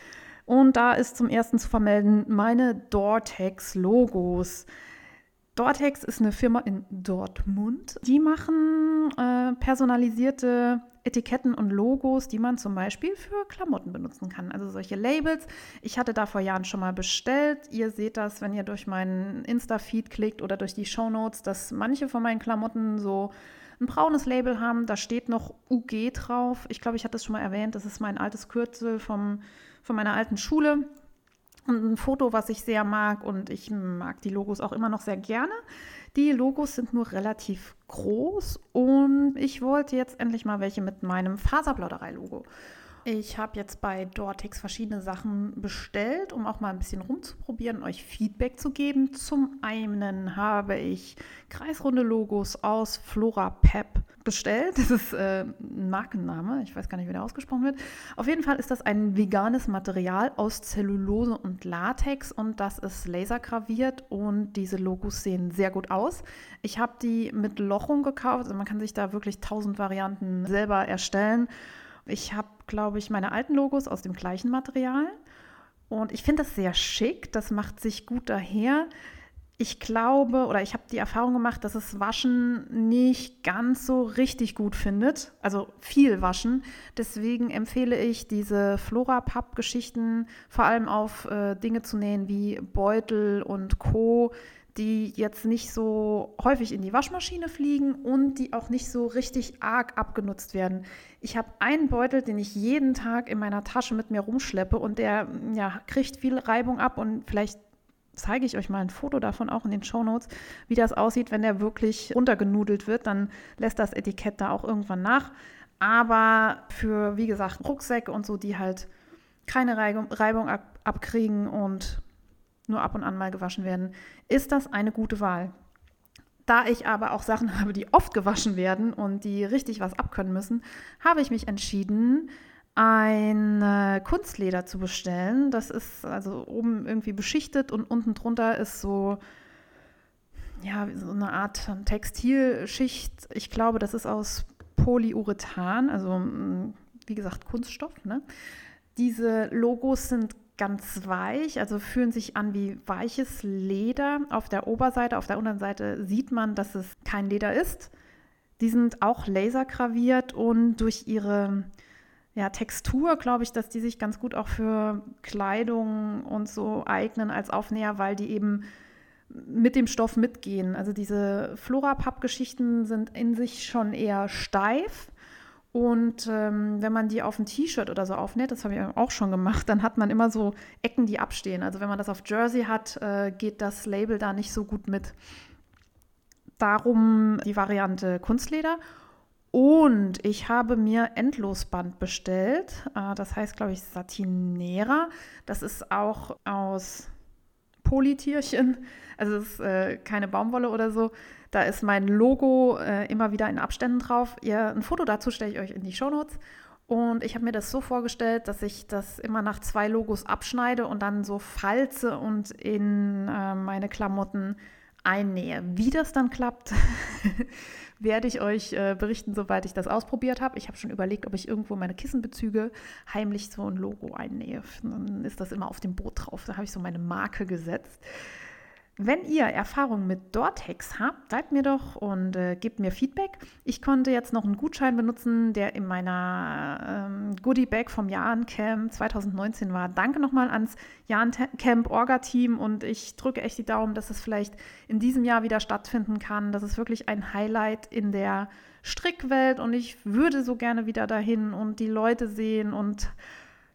Und da ist zum ersten zu vermelden meine Dortex-Logos. Dortex ist eine Firma in Dortmund. Die machen äh, personalisierte Etiketten und Logos, die man zum Beispiel für Klamotten benutzen kann. Also solche Labels. Ich hatte da vor Jahren schon mal bestellt. Ihr seht das, wenn ihr durch meinen Insta-Feed klickt oder durch die Show Notes, dass manche von meinen Klamotten so ein braunes Label haben. Da steht noch UG drauf. Ich glaube, ich hatte es schon mal erwähnt. Das ist mein altes Kürzel vom, von meiner alten Schule. Ein Foto, was ich sehr mag und ich mag die Logos auch immer noch sehr gerne. Die Logos sind nur relativ groß und ich wollte jetzt endlich mal welche mit meinem Faserplauderei-Logo. Ich habe jetzt bei Dortex verschiedene Sachen bestellt, um auch mal ein bisschen rumzuprobieren und euch Feedback zu geben. Zum einen habe ich kreisrunde Logos aus Flora Pep bestellt. Das ist äh, ein Markenname, ich weiß gar nicht, wie der ausgesprochen wird. Auf jeden Fall ist das ein veganes Material aus Zellulose und Latex und das ist lasergraviert und diese Logos sehen sehr gut aus. Ich habe die mit Lochung gekauft, also man kann sich da wirklich tausend Varianten selber erstellen. Ich habe, glaube ich, meine alten Logos aus dem gleichen Material. Und ich finde das sehr schick. Das macht sich gut daher. ich glaube oder ich habe die Erfahrung gemacht, dass es Waschen nicht ganz so richtig gut findet. Also viel Waschen. Deswegen empfehle ich diese Flora-Papp-Geschichten vor allem auf äh, Dinge zu nähen wie Beutel und Co., die jetzt nicht so häufig in die Waschmaschine fliegen und die auch nicht so richtig arg abgenutzt werden. Ich habe einen Beutel, den ich jeden Tag in meiner Tasche mit mir rumschleppe und der ja, kriegt viel Reibung ab und vielleicht zeige ich euch mal ein Foto davon auch in den Show Notes, wie das aussieht, wenn der wirklich runtergenudelt wird. Dann lässt das Etikett da auch irgendwann nach. Aber für, wie gesagt, Rucksäcke und so, die halt keine Reibung, ab, abkriegen und nur ab und an mal gewaschen werden, ist das eine gute Wahl. Da ich aber auch Sachen habe, die oft gewaschen werden und die richtig was abkönnen müssen, habe ich mich entschieden, ein Kunstleder zu bestellen. Das ist also oben irgendwie beschichtet und unten drunter ist so, ja, so eine Art Textilschicht. Ich glaube, das ist aus Polyurethan, also mm, wie gesagt Kunststoff. Ne? Diese Logos sind ganz weich, also fühlen sich an wie weiches Leder auf der Oberseite. Auf der unteren Seite sieht man, dass es kein Leder ist. Die sind auch lasergraviert und durch ihre ja, Textur, glaube ich, dass die sich ganz gut auch für Kleidung und so eignen als Aufnäher, weil die eben mit dem Stoff mitgehen. Also diese Flora-Papp-Geschichten sind in sich schon eher steif. Und ähm, wenn man die auf ein T-Shirt oder so aufnäht, das habe ich auch schon gemacht, dann hat man immer so Ecken, die abstehen. Also wenn man das auf Jersey hat, äh, geht das Label da nicht so gut mit. Darum die Variante Kunstleder. Und ich habe mir Endlosband bestellt. Äh, das heißt, glaube ich, Satinera. Das ist auch aus Polytierchen. Also es ist äh, keine Baumwolle oder so. Da ist mein Logo äh, immer wieder in Abständen drauf. Ihr, ein Foto dazu stelle ich euch in die Shownotes. Und ich habe mir das so vorgestellt, dass ich das immer nach zwei Logos abschneide und dann so falze und in äh, meine Klamotten einnähe. Wie das dann klappt, werde ich euch äh, berichten, sobald ich das ausprobiert habe. Ich habe schon überlegt, ob ich irgendwo meine Kissenbezüge heimlich so ein Logo einnähe. Dann ist das immer auf dem Boot drauf. Da habe ich so meine Marke gesetzt. Wenn ihr Erfahrungen mit Dortex habt, schreibt mir doch und äh, gebt mir Feedback. Ich konnte jetzt noch einen Gutschein benutzen, der in meiner ähm, Goodie Bag vom Jan Camp 2019 war. Danke nochmal ans Jan Camp Orga-Team und ich drücke echt die Daumen, dass es vielleicht in diesem Jahr wieder stattfinden kann. Das ist wirklich ein Highlight in der Strickwelt und ich würde so gerne wieder dahin und die Leute sehen und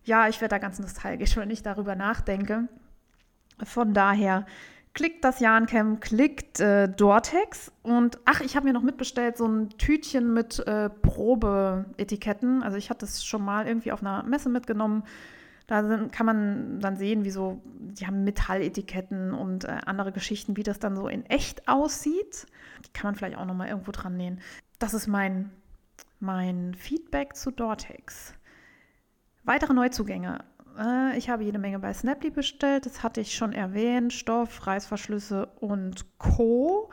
ja, ich werde da ganz nostalgisch, wenn ich darüber nachdenke. Von daher klickt das Jahrencamp, klickt äh, Dortex und ach, ich habe mir noch mitbestellt so ein Tütchen mit äh, Probeetiketten. Also ich hatte es schon mal irgendwie auf einer Messe mitgenommen. Da sind, kann man dann sehen, wie so, die haben Metalletiketten und äh, andere Geschichten, wie das dann so in echt aussieht. Die kann man vielleicht auch noch mal irgendwo dran nähen. Das ist mein, mein Feedback zu Dortex. Weitere Neuzugänge. Äh, ich habe jede Menge bei Snaply bestellt. Das hatte ich schon erwähnt. Stoff, Reißverschlüsse und Co.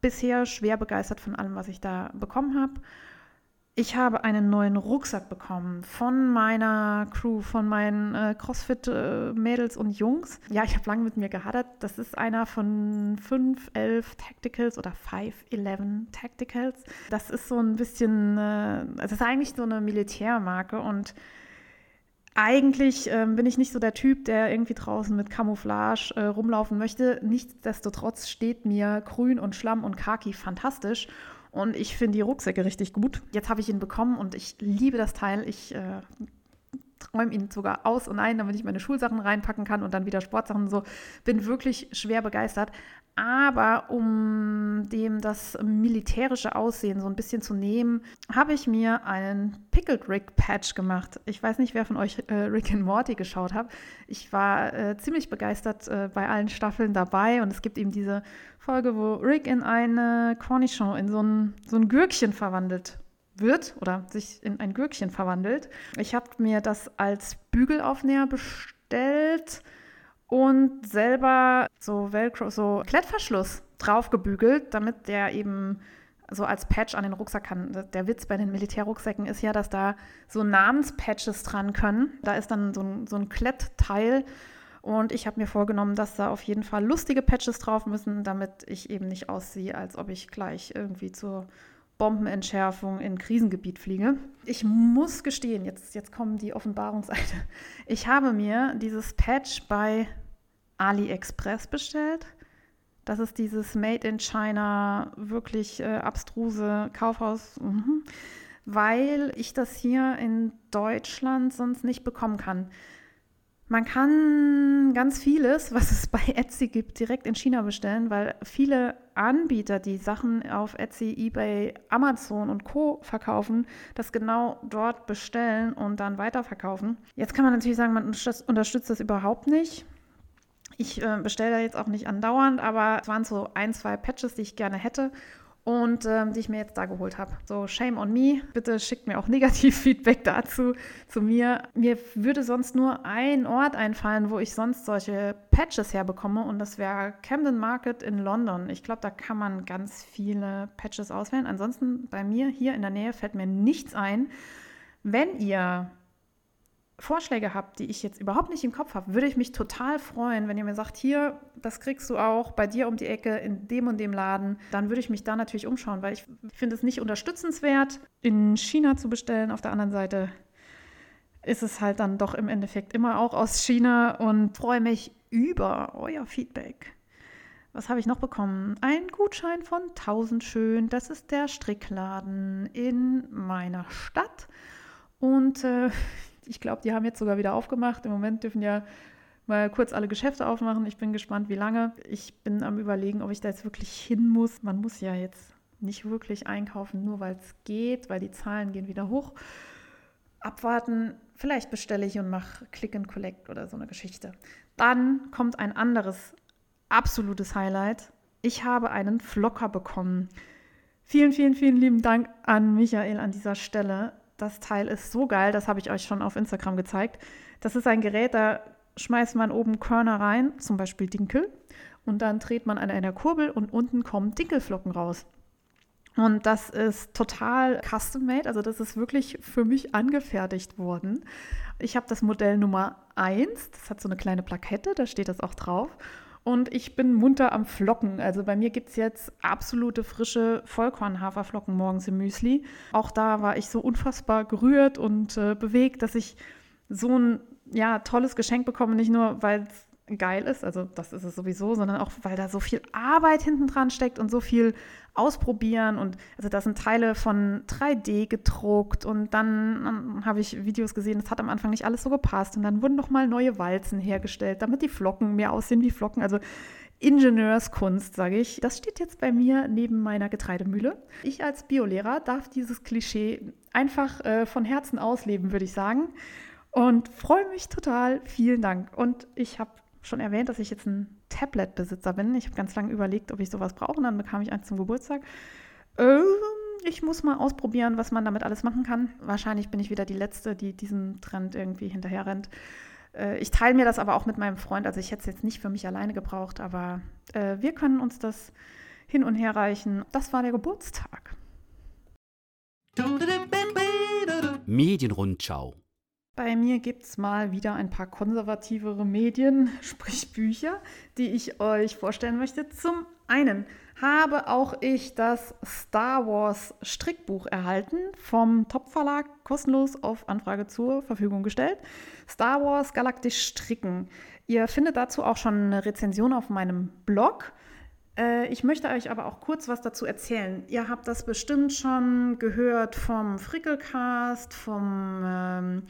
Bisher schwer begeistert von allem, was ich da bekommen habe. Ich habe einen neuen Rucksack bekommen von meiner Crew, von meinen äh, CrossFit-Mädels äh, und Jungs. Ja, ich habe lange mit mir gehadert. Das ist einer von 5, 11 Tacticals oder 5, 11 Tacticals. Das ist so ein bisschen, äh, das ist eigentlich so eine Militärmarke und eigentlich ähm, bin ich nicht so der Typ, der irgendwie draußen mit Camouflage äh, rumlaufen möchte. Nichtsdestotrotz steht mir Grün und Schlamm und Khaki fantastisch. Und ich finde die Rucksäcke richtig gut. Jetzt habe ich ihn bekommen und ich liebe das Teil. Ich äh, räume ihn sogar aus und ein, damit ich meine Schulsachen reinpacken kann und dann wieder Sportsachen so. Bin wirklich schwer begeistert. Aber um dem das militärische Aussehen so ein bisschen zu nehmen, habe ich mir einen Pickled Rick Patch gemacht. Ich weiß nicht, wer von euch äh, Rick and Morty geschaut hat. Ich war äh, ziemlich begeistert äh, bei allen Staffeln dabei und es gibt eben diese Folge, wo Rick in eine Cornichon, in so ein, so ein Gürkchen verwandelt wird oder sich in ein Gürkchen verwandelt. Ich habe mir das als Bügelaufnäher bestellt und selber so Velcro, so Klettverschluss draufgebügelt, damit der eben so als Patch an den Rucksack kann. Der Witz bei den Militärrucksäcken ist ja, dass da so Namenspatches dran können. Da ist dann so ein, so ein Klettteil Und ich habe mir vorgenommen, dass da auf jeden Fall lustige Patches drauf müssen, damit ich eben nicht aussehe, als ob ich gleich irgendwie zur Bombenentschärfung in Krisengebiet fliege. Ich muss gestehen, jetzt, jetzt kommt die Offenbarungsseite. Ich habe mir dieses Patch bei AliExpress bestellt. Das ist dieses Made in China, wirklich äh, abstruse Kaufhaus, mhm. weil ich das hier in Deutschland sonst nicht bekommen kann. Man kann ganz vieles, was es bei Etsy gibt, direkt in China bestellen, weil viele Anbieter, die Sachen auf Etsy, eBay, Amazon und Co verkaufen, das genau dort bestellen und dann weiterverkaufen. Jetzt kann man natürlich sagen, man unterstützt das überhaupt nicht. Ich äh, bestelle da jetzt auch nicht andauernd, aber es waren so ein, zwei Patches, die ich gerne hätte und ähm, die ich mir jetzt da geholt habe. So, shame on me. Bitte schickt mir auch Negativ-Feedback dazu, zu mir. Mir würde sonst nur ein Ort einfallen, wo ich sonst solche Patches herbekomme und das wäre Camden Market in London. Ich glaube, da kann man ganz viele Patches auswählen. Ansonsten bei mir hier in der Nähe fällt mir nichts ein. Wenn ihr Vorschläge habt, die ich jetzt überhaupt nicht im Kopf habe, würde ich mich total freuen, wenn ihr mir sagt, hier, das kriegst du auch bei dir um die Ecke in dem und dem Laden. Dann würde ich mich da natürlich umschauen, weil ich finde es nicht unterstützenswert, in China zu bestellen. Auf der anderen Seite ist es halt dann doch im Endeffekt immer auch aus China und freue mich über euer Feedback. Was habe ich noch bekommen? Ein Gutschein von 1000 schön. Das ist der Strickladen in meiner Stadt. Und äh, ich glaube, die haben jetzt sogar wieder aufgemacht. Im Moment dürfen ja mal kurz alle Geschäfte aufmachen. Ich bin gespannt, wie lange. Ich bin am Überlegen, ob ich da jetzt wirklich hin muss. Man muss ja jetzt nicht wirklich einkaufen, nur weil es geht, weil die Zahlen gehen wieder hoch. Abwarten, vielleicht bestelle ich und mache Click and Collect oder so eine Geschichte. Dann kommt ein anderes absolutes Highlight. Ich habe einen Flocker bekommen. Vielen, vielen, vielen lieben Dank an Michael an dieser Stelle. Das Teil ist so geil, das habe ich euch schon auf Instagram gezeigt. Das ist ein Gerät, da schmeißt man oben Körner rein, zum Beispiel Dinkel, und dann dreht man an einer Kurbel und unten kommen Dinkelflocken raus. Und das ist total custom-made, also das ist wirklich für mich angefertigt worden. Ich habe das Modell Nummer 1, das hat so eine kleine Plakette, da steht das auch drauf und ich bin munter am Flocken. Also bei mir gibt es jetzt absolute frische Vollkornhaferflocken morgens im Müsli. Auch da war ich so unfassbar gerührt und äh, bewegt, dass ich so ein ja, tolles Geschenk bekomme, nicht nur, weil es geil ist, also das ist es sowieso, sondern auch, weil da so viel Arbeit hinten dran steckt und so viel ausprobieren und also da sind Teile von 3D gedruckt und dann, dann habe ich Videos gesehen, das hat am Anfang nicht alles so gepasst und dann wurden nochmal neue Walzen hergestellt, damit die Flocken mehr aussehen wie Flocken, also Ingenieurskunst, sage ich. Das steht jetzt bei mir neben meiner Getreidemühle. Ich als Biolehrer darf dieses Klischee einfach äh, von Herzen ausleben, würde ich sagen. Und freue mich total. Vielen Dank. Und ich habe schon erwähnt, dass ich jetzt ein Tablet-Besitzer bin. Ich habe ganz lange überlegt, ob ich sowas brauche. Und dann bekam ich eins zum Geburtstag. Ähm, ich muss mal ausprobieren, was man damit alles machen kann. Wahrscheinlich bin ich wieder die Letzte, die diesem Trend irgendwie hinterher rennt. Äh, ich teile mir das aber auch mit meinem Freund. Also ich hätte es jetzt nicht für mich alleine gebraucht, aber äh, wir können uns das hin und her reichen. Das war der Geburtstag. Medienrundschau bei mir gibt es mal wieder ein paar konservativere Medien, sprich Bücher, die ich euch vorstellen möchte. Zum einen habe auch ich das Star Wars Strickbuch erhalten, vom Top Verlag kostenlos auf Anfrage zur Verfügung gestellt. Star Wars Galaktisch Stricken. Ihr findet dazu auch schon eine Rezension auf meinem Blog. Äh, ich möchte euch aber auch kurz was dazu erzählen. Ihr habt das bestimmt schon gehört vom Frickelcast, vom ähm,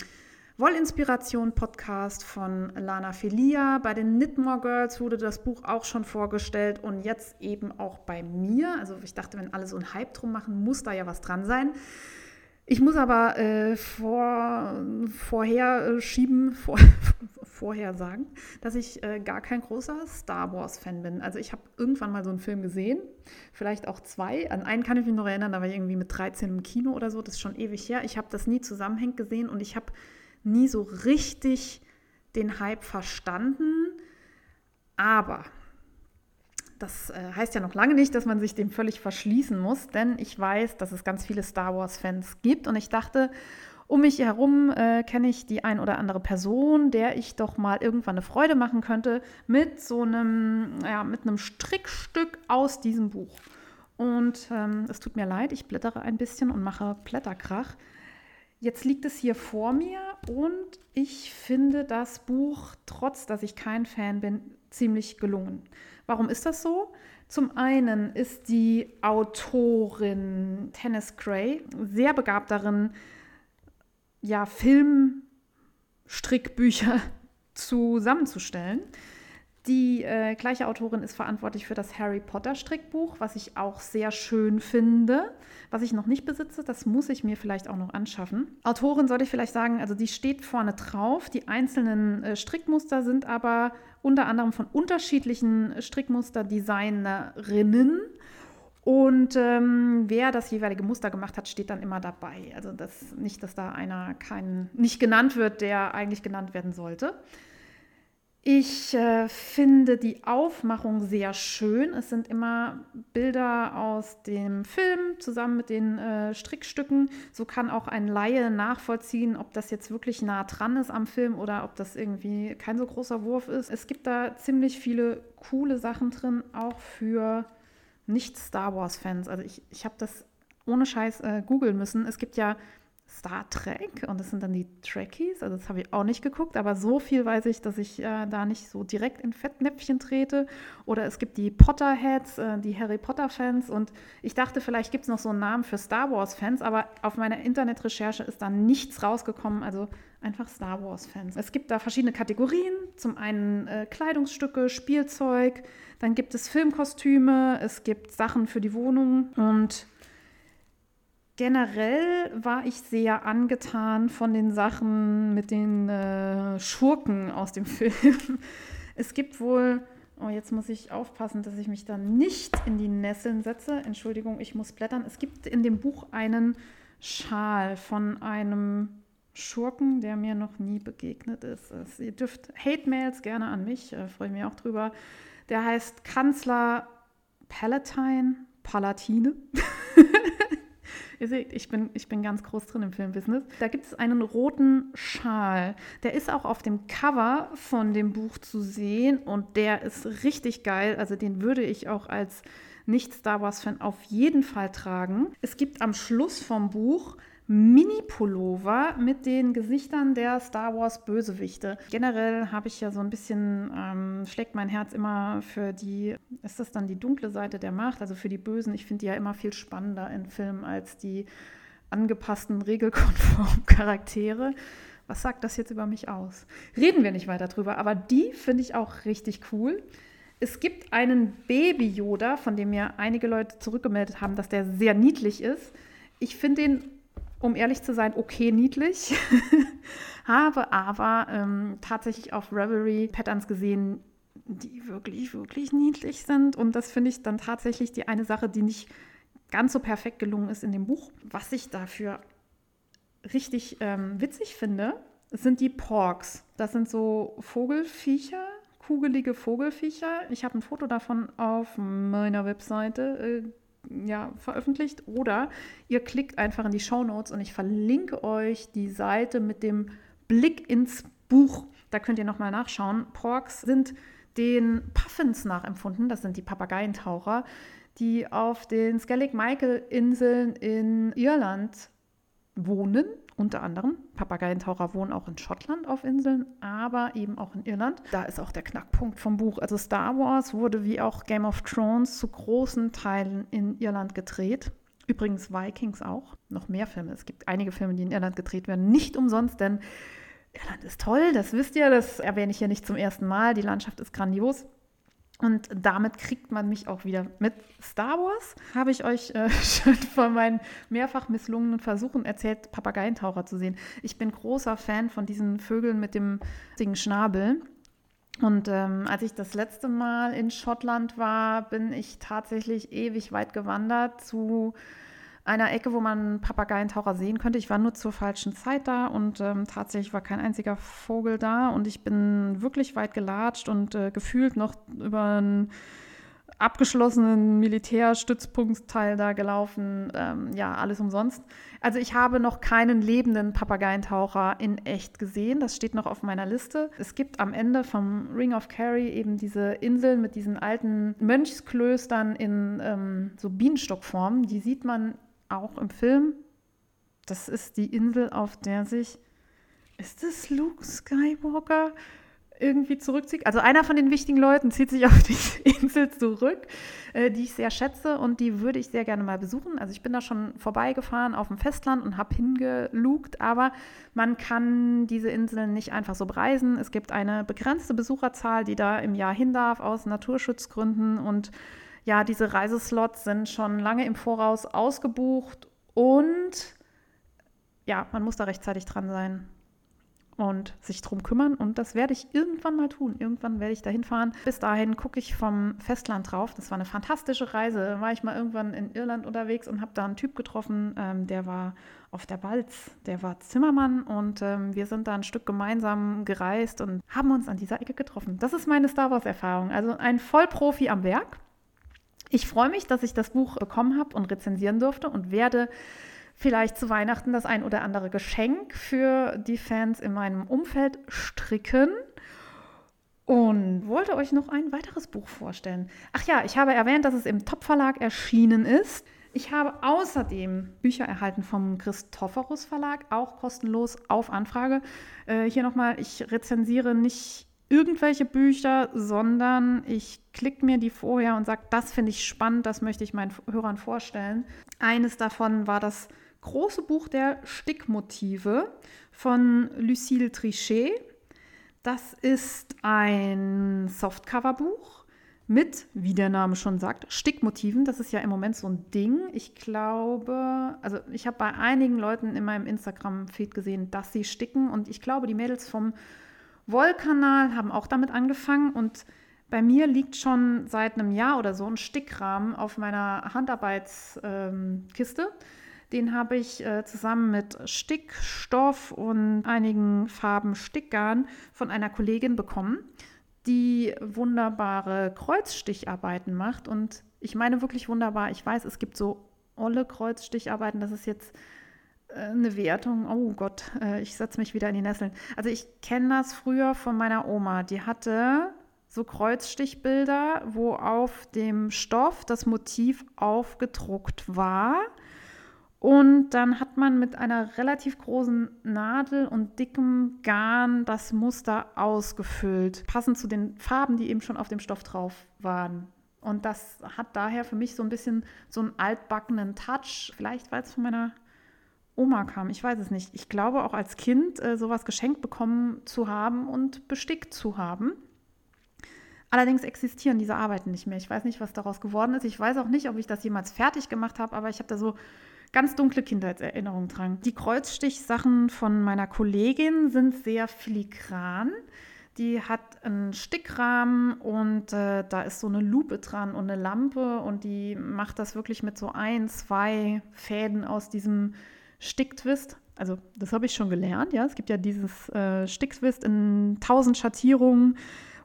Wollinspiration-Podcast von Lana Felia. Bei den Knitmore Girls wurde das Buch auch schon vorgestellt und jetzt eben auch bei mir. Also ich dachte, wenn alle so einen Hype drum machen, muss da ja was dran sein. Ich muss aber äh, vor, vorher äh, schieben, vor, vorher sagen, dass ich äh, gar kein großer Star Wars-Fan bin. Also ich habe irgendwann mal so einen Film gesehen, vielleicht auch zwei. An einen kann ich mich noch erinnern, da war ich irgendwie mit 13 im Kino oder so, das ist schon ewig her. Ich habe das nie zusammenhängend gesehen und ich habe nie so richtig den Hype verstanden. Aber das äh, heißt ja noch lange nicht, dass man sich dem völlig verschließen muss, denn ich weiß, dass es ganz viele Star Wars-Fans gibt und ich dachte, Um mich herum äh, kenne ich die ein oder andere Person, der ich doch mal irgendwann eine Freude machen könnte mit so einem, ja, mit einem Strickstück aus diesem Buch. Und ähm, es tut mir leid, ich blättere ein bisschen und mache Blätterkrach. Jetzt liegt es hier vor mir und ich finde das Buch, trotz dass ich kein Fan bin, ziemlich gelungen. Warum ist das so? Zum einen ist die Autorin Tennis Gray sehr begabt darin, ja, Filmstrickbücher zusammenzustellen. Die äh, gleiche Autorin ist verantwortlich für das Harry Potter Strickbuch, was ich auch sehr schön finde. Was ich noch nicht besitze, das muss ich mir vielleicht auch noch anschaffen. Autorin sollte ich vielleicht sagen, also die steht vorne drauf. Die einzelnen äh, Strickmuster sind aber unter anderem von unterschiedlichen Strickmusterdesignerinnen. Und ähm, wer das jeweilige Muster gemacht hat, steht dann immer dabei. Also das, nicht, dass da einer kein, nicht genannt wird, der eigentlich genannt werden sollte. Ich äh, finde die Aufmachung sehr schön. Es sind immer Bilder aus dem Film zusammen mit den äh, Strickstücken. So kann auch ein Laie nachvollziehen, ob das jetzt wirklich nah dran ist am Film oder ob das irgendwie kein so großer Wurf ist. Es gibt da ziemlich viele coole Sachen drin, auch für Nicht-Star Wars-Fans. Also ich, ich habe das ohne Scheiß äh, googeln müssen. Es gibt ja Star Trek und das sind dann die Trekkies, also das habe ich auch nicht geguckt, aber so viel weiß ich, dass ich äh, da nicht so direkt in Fettnäpfchen trete. Oder es gibt die Potterheads, äh, die Harry Potter-Fans und ich dachte, vielleicht gibt es noch so einen Namen für Star Wars-Fans, aber auf meiner Internetrecherche ist da nichts rausgekommen, also einfach Star Wars-Fans. Es gibt da verschiedene Kategorien, zum einen äh, Kleidungsstücke, Spielzeug, dann gibt es Filmkostüme, es gibt Sachen für die Wohnung. Und generell war ich sehr angetan von den Sachen mit den äh, Schurken aus dem Film. Es gibt wohl, oh, jetzt muss ich aufpassen, dass ich mich da nicht in die Nesseln setze. Entschuldigung, ich muss blättern. Es gibt in dem Buch einen Schal von einem Schurken, der mir noch nie begegnet ist. Es, ihr dürft Hate-Mails gerne an mich, äh, freue ich mich auch drüber. Der heißt Kanzler Palatine, Palatine. Ihr seht, ich bin, ich bin ganz groß drin im Filmbusiness. Da gibt es einen roten Schal. Der ist auch auf dem Cover von dem Buch zu sehen und der ist richtig geil. Also den würde ich auch als Nicht-Star Wars-Fan auf jeden Fall tragen. Es gibt am Schluss vom Buch Mini-Pullover mit den Gesichtern der Star Wars Bösewichte. Generell habe ich ja so ein bisschen, ähm, schlägt mein Herz immer für die, ist das dann die dunkle Seite der Macht, also für die Bösen. Ich finde die ja immer viel spannender in Filmen als die angepassten, regelkonformen Charaktere. Was sagt das jetzt über mich aus? Reden wir nicht weiter drüber, aber die finde ich auch richtig cool. Es gibt einen Baby-Yoda, von dem mir einige Leute zurückgemeldet haben, dass der sehr niedlich ist. Ich finde den um ehrlich zu sein, okay niedlich. Habe aber ähm, tatsächlich auf Revelry Patterns gesehen, die wirklich, wirklich niedlich sind. Und das finde ich dann tatsächlich die eine Sache, die nicht ganz so perfekt gelungen ist in dem Buch. Was ich dafür richtig ähm, witzig finde, sind die Porks. Das sind so Vogelfiecher, kugelige Vogelfiecher. Ich habe ein Foto davon auf meiner Webseite. Äh, ja, veröffentlicht oder ihr klickt einfach in die Show Notes und ich verlinke euch die Seite mit dem Blick ins Buch. Da könnt ihr nochmal nachschauen. Porks sind den Puffins nachempfunden, das sind die Papageientaucher, die auf den Skellig Michael Inseln in Irland wohnen unter anderem. Papageientaucher wohnen auch in Schottland auf Inseln, aber eben auch in Irland. Da ist auch der Knackpunkt vom Buch. Also Star Wars wurde wie auch Game of Thrones zu großen Teilen in Irland gedreht. Übrigens Vikings auch. Noch mehr Filme. Es gibt einige Filme, die in Irland gedreht werden. Nicht umsonst, denn Irland ist toll, das wisst ihr, das erwähne ich ja nicht zum ersten Mal. Die Landschaft ist grandios. Und damit kriegt man mich auch wieder mit. Star Wars habe ich euch äh, schon von meinen mehrfach misslungenen Versuchen erzählt, Papageientaucher zu sehen. Ich bin großer Fan von diesen Vögeln mit dem Schnabel. Und ähm, als ich das letzte Mal in Schottland war, bin ich tatsächlich ewig weit gewandert zu einer Ecke, wo man Papageientaucher sehen könnte. Ich war nur zur falschen Zeit da und ähm, tatsächlich war kein einziger Vogel da und ich bin wirklich weit gelatscht und äh, gefühlt noch über ein abgeschlossenen Militärstützpunktteil da gelaufen. Ähm, ja, alles umsonst. Also ich habe noch keinen lebenden Papageientaucher in echt gesehen. Das steht noch auf meiner Liste. Es gibt am Ende vom Ring of Kerry eben diese Inseln mit diesen alten Mönchsklöstern in ähm, so Bienenstockform. Die sieht man auch im Film. Das ist die Insel, auf der sich. Ist es Luke Skywalker? irgendwie zurückzieht. Also einer von den wichtigen Leuten zieht sich auf diese Insel zurück, äh, die ich sehr schätze und die würde ich sehr gerne mal besuchen. Also ich bin da schon vorbeigefahren auf dem Festland und habe hingelugt, aber man kann diese Inseln nicht einfach so bereisen. Es gibt eine begrenzte Besucherzahl, die da im Jahr hin darf aus Naturschutzgründen und ja, diese Reiseslots sind schon lange im Voraus ausgebucht und ja, man muss da rechtzeitig dran sein und sich drum kümmern. Und das werde ich irgendwann mal tun. Irgendwann werde ich dahin fahren. Bis dahin gucke ich vom Festland drauf. Das war eine fantastische Reise. Da war ich mal irgendwann in Irland unterwegs und habe da einen Typ getroffen, ähm, der war auf der Balz. Der war Zimmermann und ähm, wir sind da ein Stück gemeinsam gereist und haben uns an dieser Ecke getroffen. Das ist meine Star Wars-Erfahrung. Also ein Vollprofi am Werk. Ich freue mich, dass ich das Buch bekommen habe und rezensieren durfte und werde vielleicht zu Weihnachten das ein oder andere Geschenk für die Fans in meinem Umfeld stricken und wollte euch noch ein weiteres Buch vorstellen. Ach ja, ich habe erwähnt, dass es im Top-Verlag erschienen ist. Ich habe außerdem Bücher erhalten vom Christophorus Verlag, auch kostenlos auf Anfrage. Äh, hier nochmal, ich rezensiere nicht irgendwelche Bücher, sondern ich klicke mir die vorher und sage, das finde ich spannend, das möchte ich meinen Hörern vorstellen. Eines davon war das große Buch der Stickmotive von Lucille Trichet. Das ist ein Softcover-Buch mit, wie der Name schon sagt, Stickmotiven. Das ist ja im Moment so ein Ding. Ich glaube, also ich habe bei einigen Leuten in meinem Instagram-Feed gesehen, dass sie sticken. Und ich glaube, die Mädels vom Wollkanal haben auch damit angefangen. Und bei mir liegt schon seit einem Jahr oder so ein Stickrahmen auf meiner Handarbeitskiste. Den habe ich äh, zusammen mit Stickstoff und einigen Farben Stickgarn von einer Kollegin bekommen, die wunderbare Kreuzsticharbeiten macht. Und ich meine wirklich wunderbar. Ich weiß, es gibt so olle Kreuzsticharbeiten. Das ist jetzt eine Wertung. Oh Gott, äh, ich setze mich wieder in die Nesseln. Also ich kenne das früher von meiner Oma. Die hatte so Kreuzstichbilder, wo auf dem Stoff das Motiv aufgedruckt war. Und dann hat man mit einer relativ großen Nadel und dickem Garn das Muster ausgefüllt, passend zu den Farben, die eben schon auf dem Stoff drauf waren. Und das hat daher für mich so ein bisschen so einen altbackenen Touch, vielleicht weil es von meiner Oma kam, ich weiß es nicht. Ich glaube auch als Kind äh, sowas geschenkt bekommen zu haben und bestickt zu haben. Allerdings existieren diese Arbeiten nicht mehr. Ich weiß nicht, was daraus geworden ist. Ich weiß auch nicht, ob ich das jemals fertig gemacht habe, aber ich habe da so ganz dunkle Kindheitserinnerungen dran. Die Kreuzstichsachen von meiner Kollegin sind sehr filigran. Die hat einen Stickrahmen und äh, da ist so eine Lupe dran und eine Lampe und die macht das wirklich mit so ein, zwei Fäden aus diesem Sticktwist. Also das habe ich schon gelernt, ja. Es gibt ja dieses äh, Sticktwist in tausend Schattierungen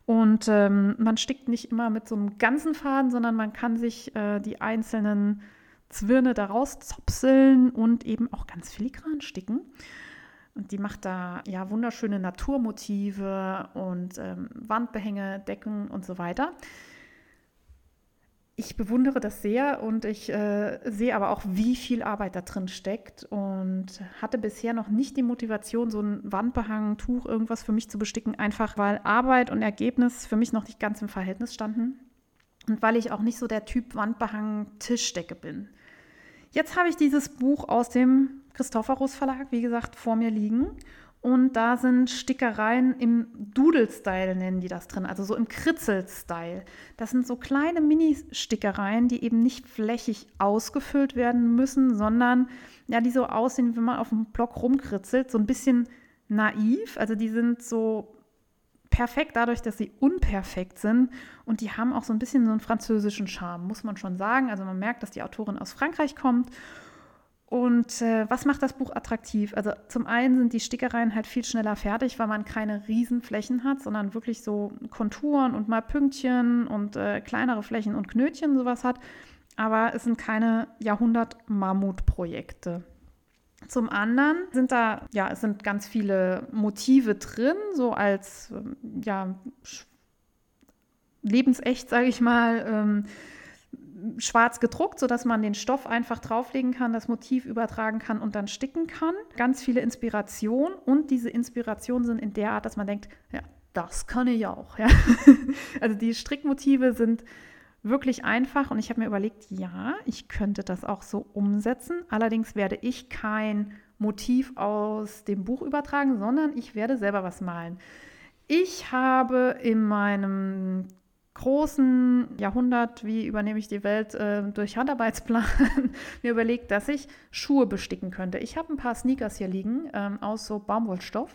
und ähm, man stickt nicht immer mit so einem ganzen Faden, sondern man kann sich äh, die einzelnen Zwirne daraus zopseln und eben auch ganz filigran sticken. Und die macht da ja wunderschöne Naturmotive und ähm, Wandbehänge, Decken und so weiter. Ich bewundere das sehr und ich äh, sehe aber auch, wie viel Arbeit da drin steckt und hatte bisher noch nicht die Motivation, so ein Wandbehang, Tuch, irgendwas für mich zu besticken, einfach weil Arbeit und Ergebnis für mich noch nicht ganz im Verhältnis standen und weil ich auch nicht so der Typ Wandbehang Tischdecke bin. Jetzt habe ich dieses Buch aus dem Christophorus Verlag, wie gesagt, vor mir liegen. Und da sind Stickereien im Doodle-Style, nennen die das drin, also so im Kritzel-Style. Das sind so kleine Mini-Stickereien, die eben nicht flächig ausgefüllt werden müssen, sondern ja, die so aussehen, wenn man auf dem Block rumkritzelt, so ein bisschen naiv. Also die sind so perfekt dadurch, dass sie unperfekt sind und die haben auch so ein bisschen so einen französischen Charme, muss man schon sagen. Also man merkt, dass die Autorin aus Frankreich kommt Und äh, was macht das Buch attraktiv? Also zum einen sind die Stickereien halt viel schneller fertig, weil man keine riesen Flächen hat, sondern wirklich so Konturen und mal Pünktchen und äh, kleinere Flächen und Knötchen sowas hat. Aber es sind keine Jahrhundert-Mammut-Projekte. Zum anderen sind da, ja, es sind ganz viele Motive drin, so als, ähm, ja, lebensecht, sage ich mal. Ähm, schwarz gedruckt, sodass man den Stoff einfach drauflegen kann, das Motiv übertragen kann und dann sticken kann. Ganz viele Inspirationen und diese Inspirationen sind in der Art, dass man denkt, ja, das kann ich auch. Ja? also die Strickmotive sind wirklich einfach und ich habe mir überlegt, ja, ich könnte das auch so umsetzen. Allerdings werde ich kein Motiv aus dem Buch übertragen, sondern ich werde selber was malen. Ich habe in meinem großen Jahrhundert, wie übernehme ich die Welt äh, durch Handarbeitsplan, mir überlegt, dass ich Schuhe besticken könnte. Ich habe ein paar Sneakers hier liegen ähm, aus so Baumwollstoff.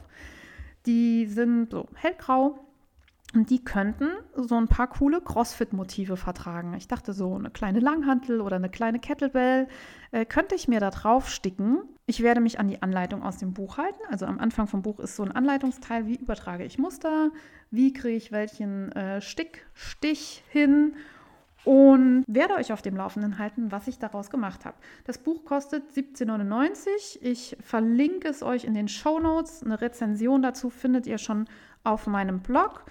Die sind so hellgrau und die könnten so ein paar coole Crossfit-Motive vertragen. Ich dachte, so eine kleine Langhantel oder eine kleine Kettlebell äh, könnte ich mir da drauf sticken. Ich werde mich an die Anleitung aus dem Buch halten. Also am Anfang vom Buch ist so ein Anleitungsteil, wie übertrage ich Muster, wie kriege ich welchen äh, Stickstich hin und werde euch auf dem Laufenden halten, was ich daraus gemacht habe. Das Buch kostet 17,99. Ich verlinke es euch in den Show Notes. Eine Rezension dazu findet ihr schon auf meinem Blog.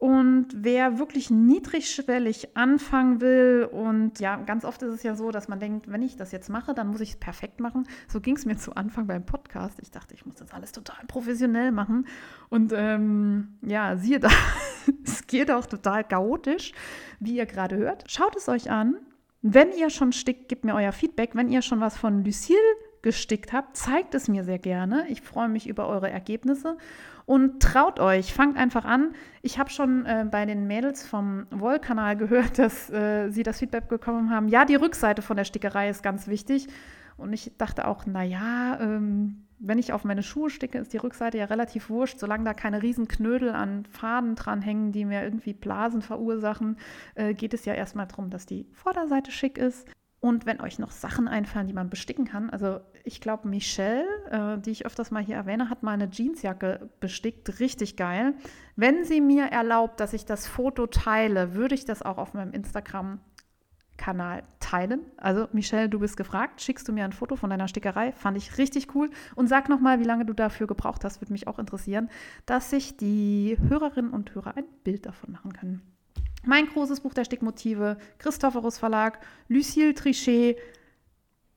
Und wer wirklich niedrigschwellig anfangen will, und ja, ganz oft ist es ja so, dass man denkt, wenn ich das jetzt mache, dann muss ich es perfekt machen. So ging es mir zu Anfang beim Podcast. Ich dachte, ich muss das alles total professionell machen. Und ähm, ja, siehe da, es geht auch total chaotisch, wie ihr gerade hört. Schaut es euch an. Wenn ihr schon stickt, gebt mir euer Feedback. Wenn ihr schon was von Lucille gestickt habt, zeigt es mir sehr gerne. Ich freue mich über eure Ergebnisse und traut euch, fangt einfach an. Ich habe schon äh, bei den Mädels vom Wollkanal gehört, dass äh, sie das Feedback bekommen haben, ja, die Rückseite von der Stickerei ist ganz wichtig. Und ich dachte auch, naja, ähm, wenn ich auf meine Schuhe sticke, ist die Rückseite ja relativ wurscht, solange da keine riesen Knödel an Faden dranhängen, die mir irgendwie Blasen verursachen, äh, geht es ja erstmal darum, dass die Vorderseite schick ist. Und wenn euch noch Sachen einfallen, die man besticken kann, also ich glaube, Michelle, äh, die ich öfters mal hier erwähne, hat mal eine Jeansjacke bestickt, richtig geil. Wenn sie mir erlaubt, dass ich das Foto teile, würde ich das auch auf meinem Instagram-Kanal teilen. Also Michelle, du bist gefragt, schickst du mir ein Foto von deiner Stickerei, fand ich richtig cool. Und sag nochmal, wie lange du dafür gebraucht hast, würde mich auch interessieren, dass sich die Hörerinnen und Hörer ein Bild davon machen können. Mein großes Buch der Stickmotive, Christophorus Verlag, Lucille Trichet.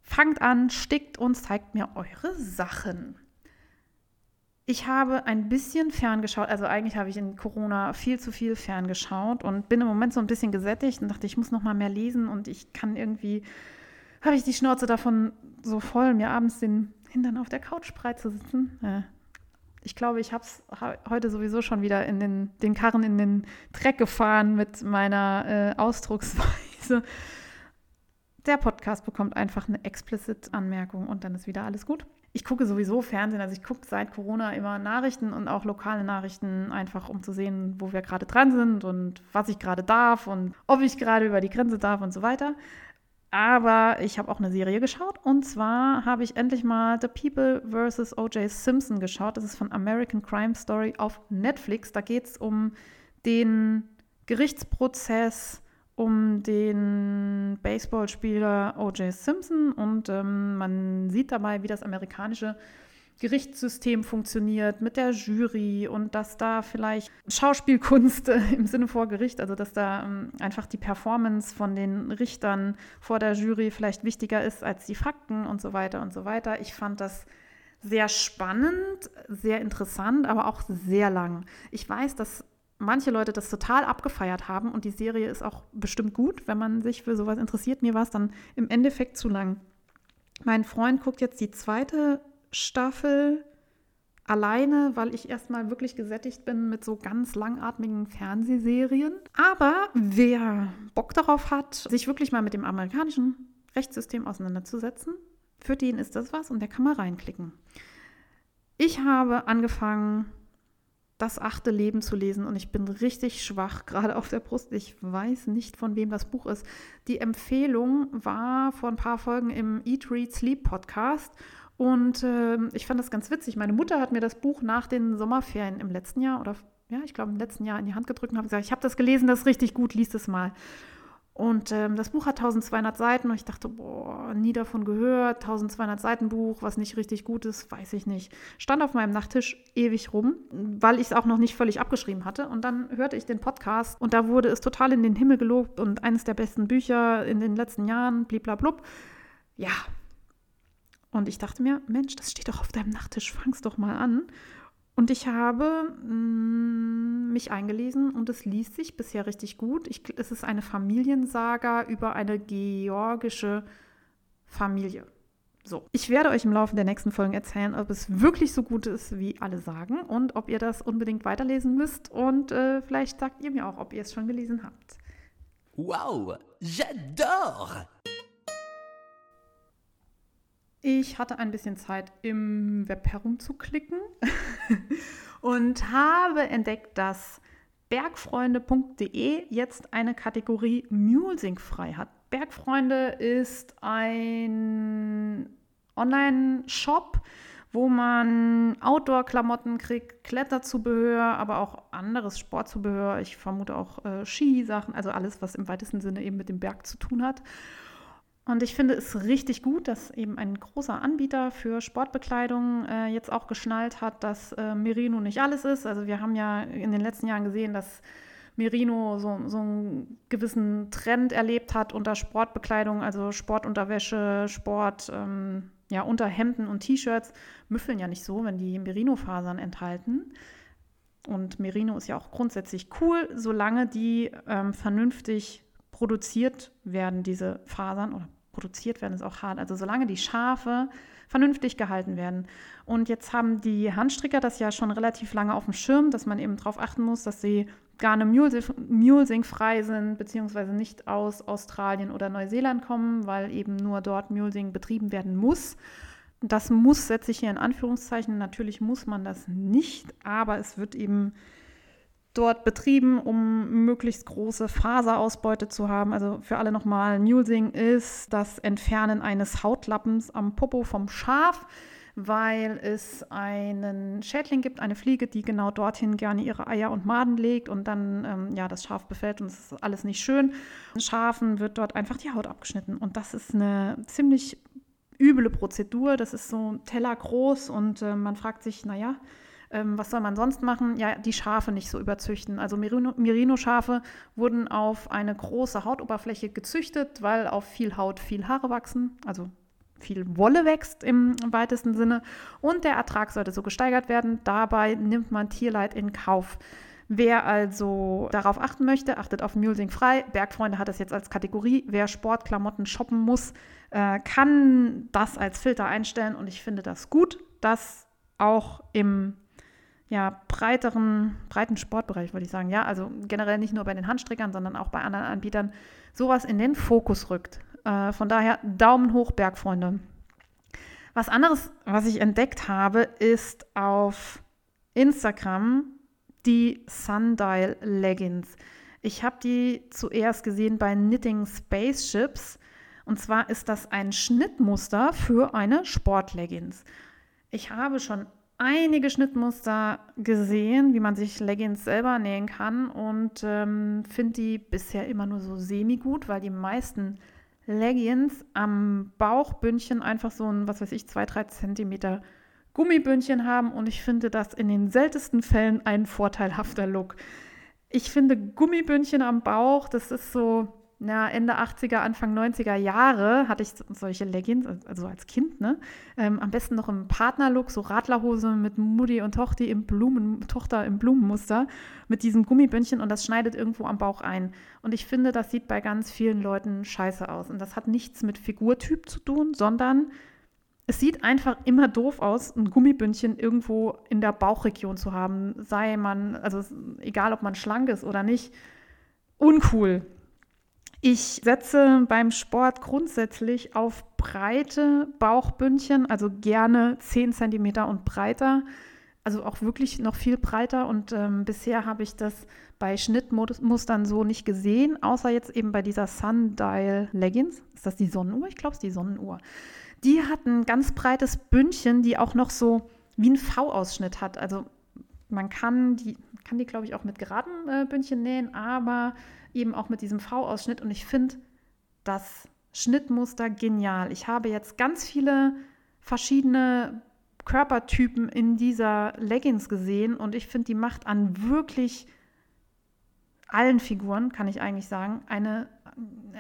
Fangt an, stickt und zeigt mir eure Sachen. Ich habe ein bisschen ferngeschaut, also eigentlich habe ich in Corona viel zu viel ferngeschaut und bin im Moment so ein bisschen gesättigt und dachte, ich muss noch mal mehr lesen und ich kann irgendwie, habe ich die Schnauze davon so voll, mir abends den Hintern auf der Couch breit zu sitzen. Äh, ich glaube, ich habe es heute sowieso schon wieder in den, den Karren in den Dreck gefahren mit meiner äh, Ausdrucksweise. Der Podcast bekommt einfach eine explicit Anmerkung und dann ist wieder alles gut. Ich gucke sowieso Fernsehen, also ich gucke seit Corona immer Nachrichten und auch lokale Nachrichten, einfach um zu sehen, wo wir gerade dran sind und was ich gerade darf und ob ich gerade über die Grenze darf und so weiter. Aber ich habe auch eine Serie geschaut und zwar habe ich endlich mal The People vs. O.J. Simpson geschaut. Das ist von American Crime Story auf Netflix. Da geht es um den Gerichtsprozess um den Baseballspieler O.J. Simpson und ähm, man sieht dabei, wie das amerikanische Gerichtssystem funktioniert mit der Jury und dass da vielleicht Schauspielkunst äh, im Sinne vor Gericht, also dass da ähm, einfach die Performance von den Richtern vor der Jury vielleicht wichtiger ist als die Fakten und so weiter und so weiter. Ich fand das sehr spannend, sehr interessant, aber auch sehr lang. Ich weiß, dass manche Leute das total abgefeiert haben und die Serie ist auch bestimmt gut, wenn man sich für sowas interessiert. Mir war es dann im Endeffekt zu lang. Mein Freund guckt jetzt die zweite Staffel alleine, weil ich erstmal wirklich gesättigt bin mit so ganz langatmigen Fernsehserien. Aber wer Bock darauf hat, sich wirklich mal mit dem amerikanischen Rechtssystem auseinanderzusetzen, für den ist das was und der kann mal reinklicken. Ich habe angefangen, das achte Leben zu lesen und ich bin richtig schwach, gerade auf der Brust. Ich weiß nicht, von wem das Buch ist. Die Empfehlung war vor ein paar Folgen im Eat, Read, Sleep Podcast und äh, ich fand das ganz witzig. Meine Mutter hat mir das Buch nach den Sommerferien im letzten Jahr oder ja, ich glaube im letzten Jahr in die Hand gedrückt und habe gesagt, ich habe das gelesen, das ist richtig gut, lies es mal. Und ähm, das Buch hat 1200 Seiten und ich dachte, boah, nie davon gehört, 1200 Seiten Buch, was nicht richtig gut ist, weiß ich nicht. Stand auf meinem Nachttisch ewig rum, weil ich es auch noch nicht völlig abgeschrieben hatte. Und dann hörte ich den Podcast und da wurde es total in den Himmel gelobt und eines der besten Bücher in den letzten Jahren, bliblablub. Ja. Und ich dachte mir, Mensch, das steht doch auf deinem Nachttisch, fang's doch mal an. Und ich habe mh, mm, mich eingelesen und es liest sich bisher richtig gut. Ich, es ist eine Familiensaga über eine georgische Familie. So, ich werde euch im Laufe der nächsten Folgen erzählen, ob es wirklich so gut ist, wie alle sagen und ob ihr das unbedingt weiterlesen müsst. Und äh, vielleicht sagt ihr mir auch, ob ihr es schon gelesen habt. Wow, j'adore! Ich hatte ein bisschen Zeit im Web herumzuklicken und habe entdeckt, dass bergfreunde.de jetzt eine Kategorie Mulesing frei hat. Bergfreunde ist ein Online-Shop, wo man Outdoor-Klamotten kriegt, Kletterzubehör, aber auch anderes Sportzubehör. Ich vermute auch äh, Skisachen, also alles, was im weitesten Sinne eben mit dem Berg zu tun hat. Und ich finde es richtig gut, dass eben ein großer Anbieter für Sportbekleidung äh, jetzt auch geschnallt hat, dass äh, Merino nicht alles ist. Also wir haben ja in den letzten Jahren gesehen, dass Merino so, so einen gewissen Trend erlebt hat unter Sportbekleidung, also Sportunterwäsche, Sport, ähm, ja, Unterhemden und T-Shirts müffeln ja nicht so, wenn die Merino-Fasern enthalten. Und Merino ist ja auch grundsätzlich cool, solange die ähm, vernünftig produziert werden, diese Fasern, oder produziert werden ist auch hart, also solange die Schafe vernünftig gehalten werden. Und jetzt haben die Handstricker das ja schon relativ lange auf dem Schirm, dass man eben darauf achten muss, dass sie Garne Mulesing frei sind, beziehungsweise nicht aus Australien oder Neuseeland kommen, weil eben nur dort Mulesing betrieben werden muss. Das muss setze ich hier in Anführungszeichen. Natürlich muss man das nicht, aber es wird eben dort betrieben, um möglichst große Faserausbeute zu haben. Also für alle nochmal, Mulesing ist das Entfernen eines Hautlappens am Popo vom Schaf, weil es einen Schädling gibt, eine Fliege, die genau dorthin gerne ihre Eier und Maden legt und dann ähm, ja das Schaf befällt und es ist alles nicht schön. Schafen wird dort einfach die Haut abgeschnitten und das ist eine ziemlich üble Prozedur. Das ist so Teller groß und äh, man fragt sich, naja, ähm, was soll man sonst machen? Ja, die Schafe nicht so überzüchten. Also Merino-Schafe wurden auf eine große Hautoberfläche gezüchtet, weil auf viel Haut viel Haare wachsen. Also viel Wolle wächst im, weitesten Sinne. Und der Ertrag sollte so gesteigert werden. Dabei nimmt man Tierleid in Kauf. Wer also darauf achten möchte, achtet auf Mulesing frei. Bergfreunde hat es jetzt als Kategorie. Wer Sportklamotten shoppen muss, äh, kann das als Filter einstellen und ich finde das gut, dass auch im ja, breiteren, breiten Sportbereich, würde ich sagen. Ja, also generell nicht nur bei den Handstrickern, sondern auch bei anderen Anbietern sowas in den Fokus rückt. Äh, von daher Daumen hoch, Bergfreunde. Was anderes, was ich entdeckt habe, ist auf Instagram die Sundial Leggings. Ich habe die zuerst gesehen bei Knitting Spaceships. Und zwar ist das ein Schnittmuster für eine Sportleggings. Ich habe schon einige Schnittmuster gesehen, wie man sich Leggings selber nähen kann und ähm, finde die bisher immer nur so semi-gut, weil die meisten Leggings am Bauchbündchen einfach so ein, was weiß ich, zwei, drei Zentimeter Gummibündchen haben und ich finde das in den seltensten Fällen ein vorteilhafter Look. Ich finde Gummibündchen am Bauch, das ist so, na, Ende 80er, Anfang 90er Jahre hatte ich solche Leggings, also als Kind, ne? Ähm, am besten noch im Partnerlook, so Radlerhose mit Mutti und Tochter im Blumen, Tochter im Blumenmuster mit diesem Gummibündchen und das schneidet irgendwo am Bauch ein. Und ich finde, das sieht bei ganz vielen Leuten scheiße aus. Und das hat nichts mit Figurtyp zu tun, sondern es sieht einfach immer doof aus, ein Gummibündchen irgendwo in der Bauchregion zu haben. Sei man, also egal ob man schlank ist oder nicht, uncool. Ich setze beim Sport grundsätzlich auf breite Bauchbündchen, also gerne 10 cm und breiter. Also auch wirklich noch viel breiter und ähm, bisher habe ich das bei Schnittmustern so nicht gesehen, außer jetzt eben bei dieser Sundial Leggings. Ist das die Sonnenuhr? Ich glaube, es ist die Sonnenuhr. Die hat ein ganz breites Bündchen, die auch noch so wie ein V-Ausschnitt hat. Also man kann die, kann die glaube ich, auch mit geraden äh, Bündchen nähen, aber eben auch mit diesem V-Ausschnitt. Und ich finde das Schnittmuster genial. Ich habe jetzt ganz viele verschiedene Körpertypen in dieser Leggings gesehen und ich finde, die macht an wirklich allen Figuren, kann ich eigentlich sagen, eine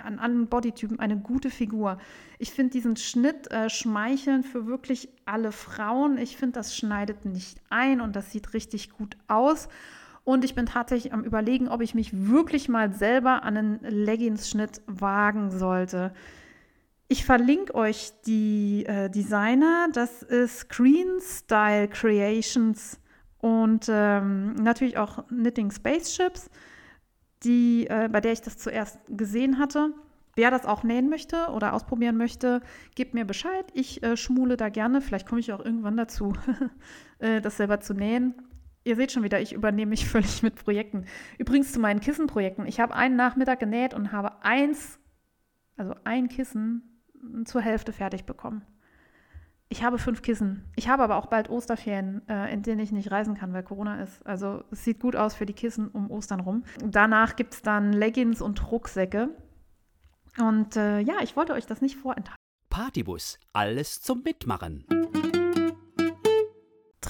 an allen Bodytypen eine gute Figur. Ich finde diesen Schnitt äh, schmeicheln für wirklich alle Frauen. Ich finde, das schneidet nicht ein und das sieht richtig gut aus. Und ich bin tatsächlich am Überlegen, ob ich mich wirklich mal selber an einen Leggings-Schnitt wagen sollte. Ich verlinke euch die äh, Designer. Das ist Green Style Creations und ähm, natürlich auch Knitting Spaceships die, äh, bei der ich das zuerst gesehen hatte. Wer das auch nähen möchte oder ausprobieren möchte, gebt mir Bescheid. Ich äh, schmule da gerne. Vielleicht komme ich auch irgendwann dazu, äh, das selber zu nähen. Ihr seht schon wieder, ich übernehme mich völlig mit Projekten. Übrigens zu meinen Kissenprojekten. Ich habe einen Nachmittag genäht und habe eins, also ein Kissen zur Hälfte fertig bekommen. Ich habe fünf Kissen. Ich habe aber auch bald Osterferien, äh, in denen ich nicht reisen kann, weil Corona ist. Also es sieht gut aus für die Kissen um Ostern rum. Danach gibt es dann Leggings und Rucksäcke. Und äh, ja, ich wollte euch das nicht vorenthalten. Partybus, alles zum Mitmachen.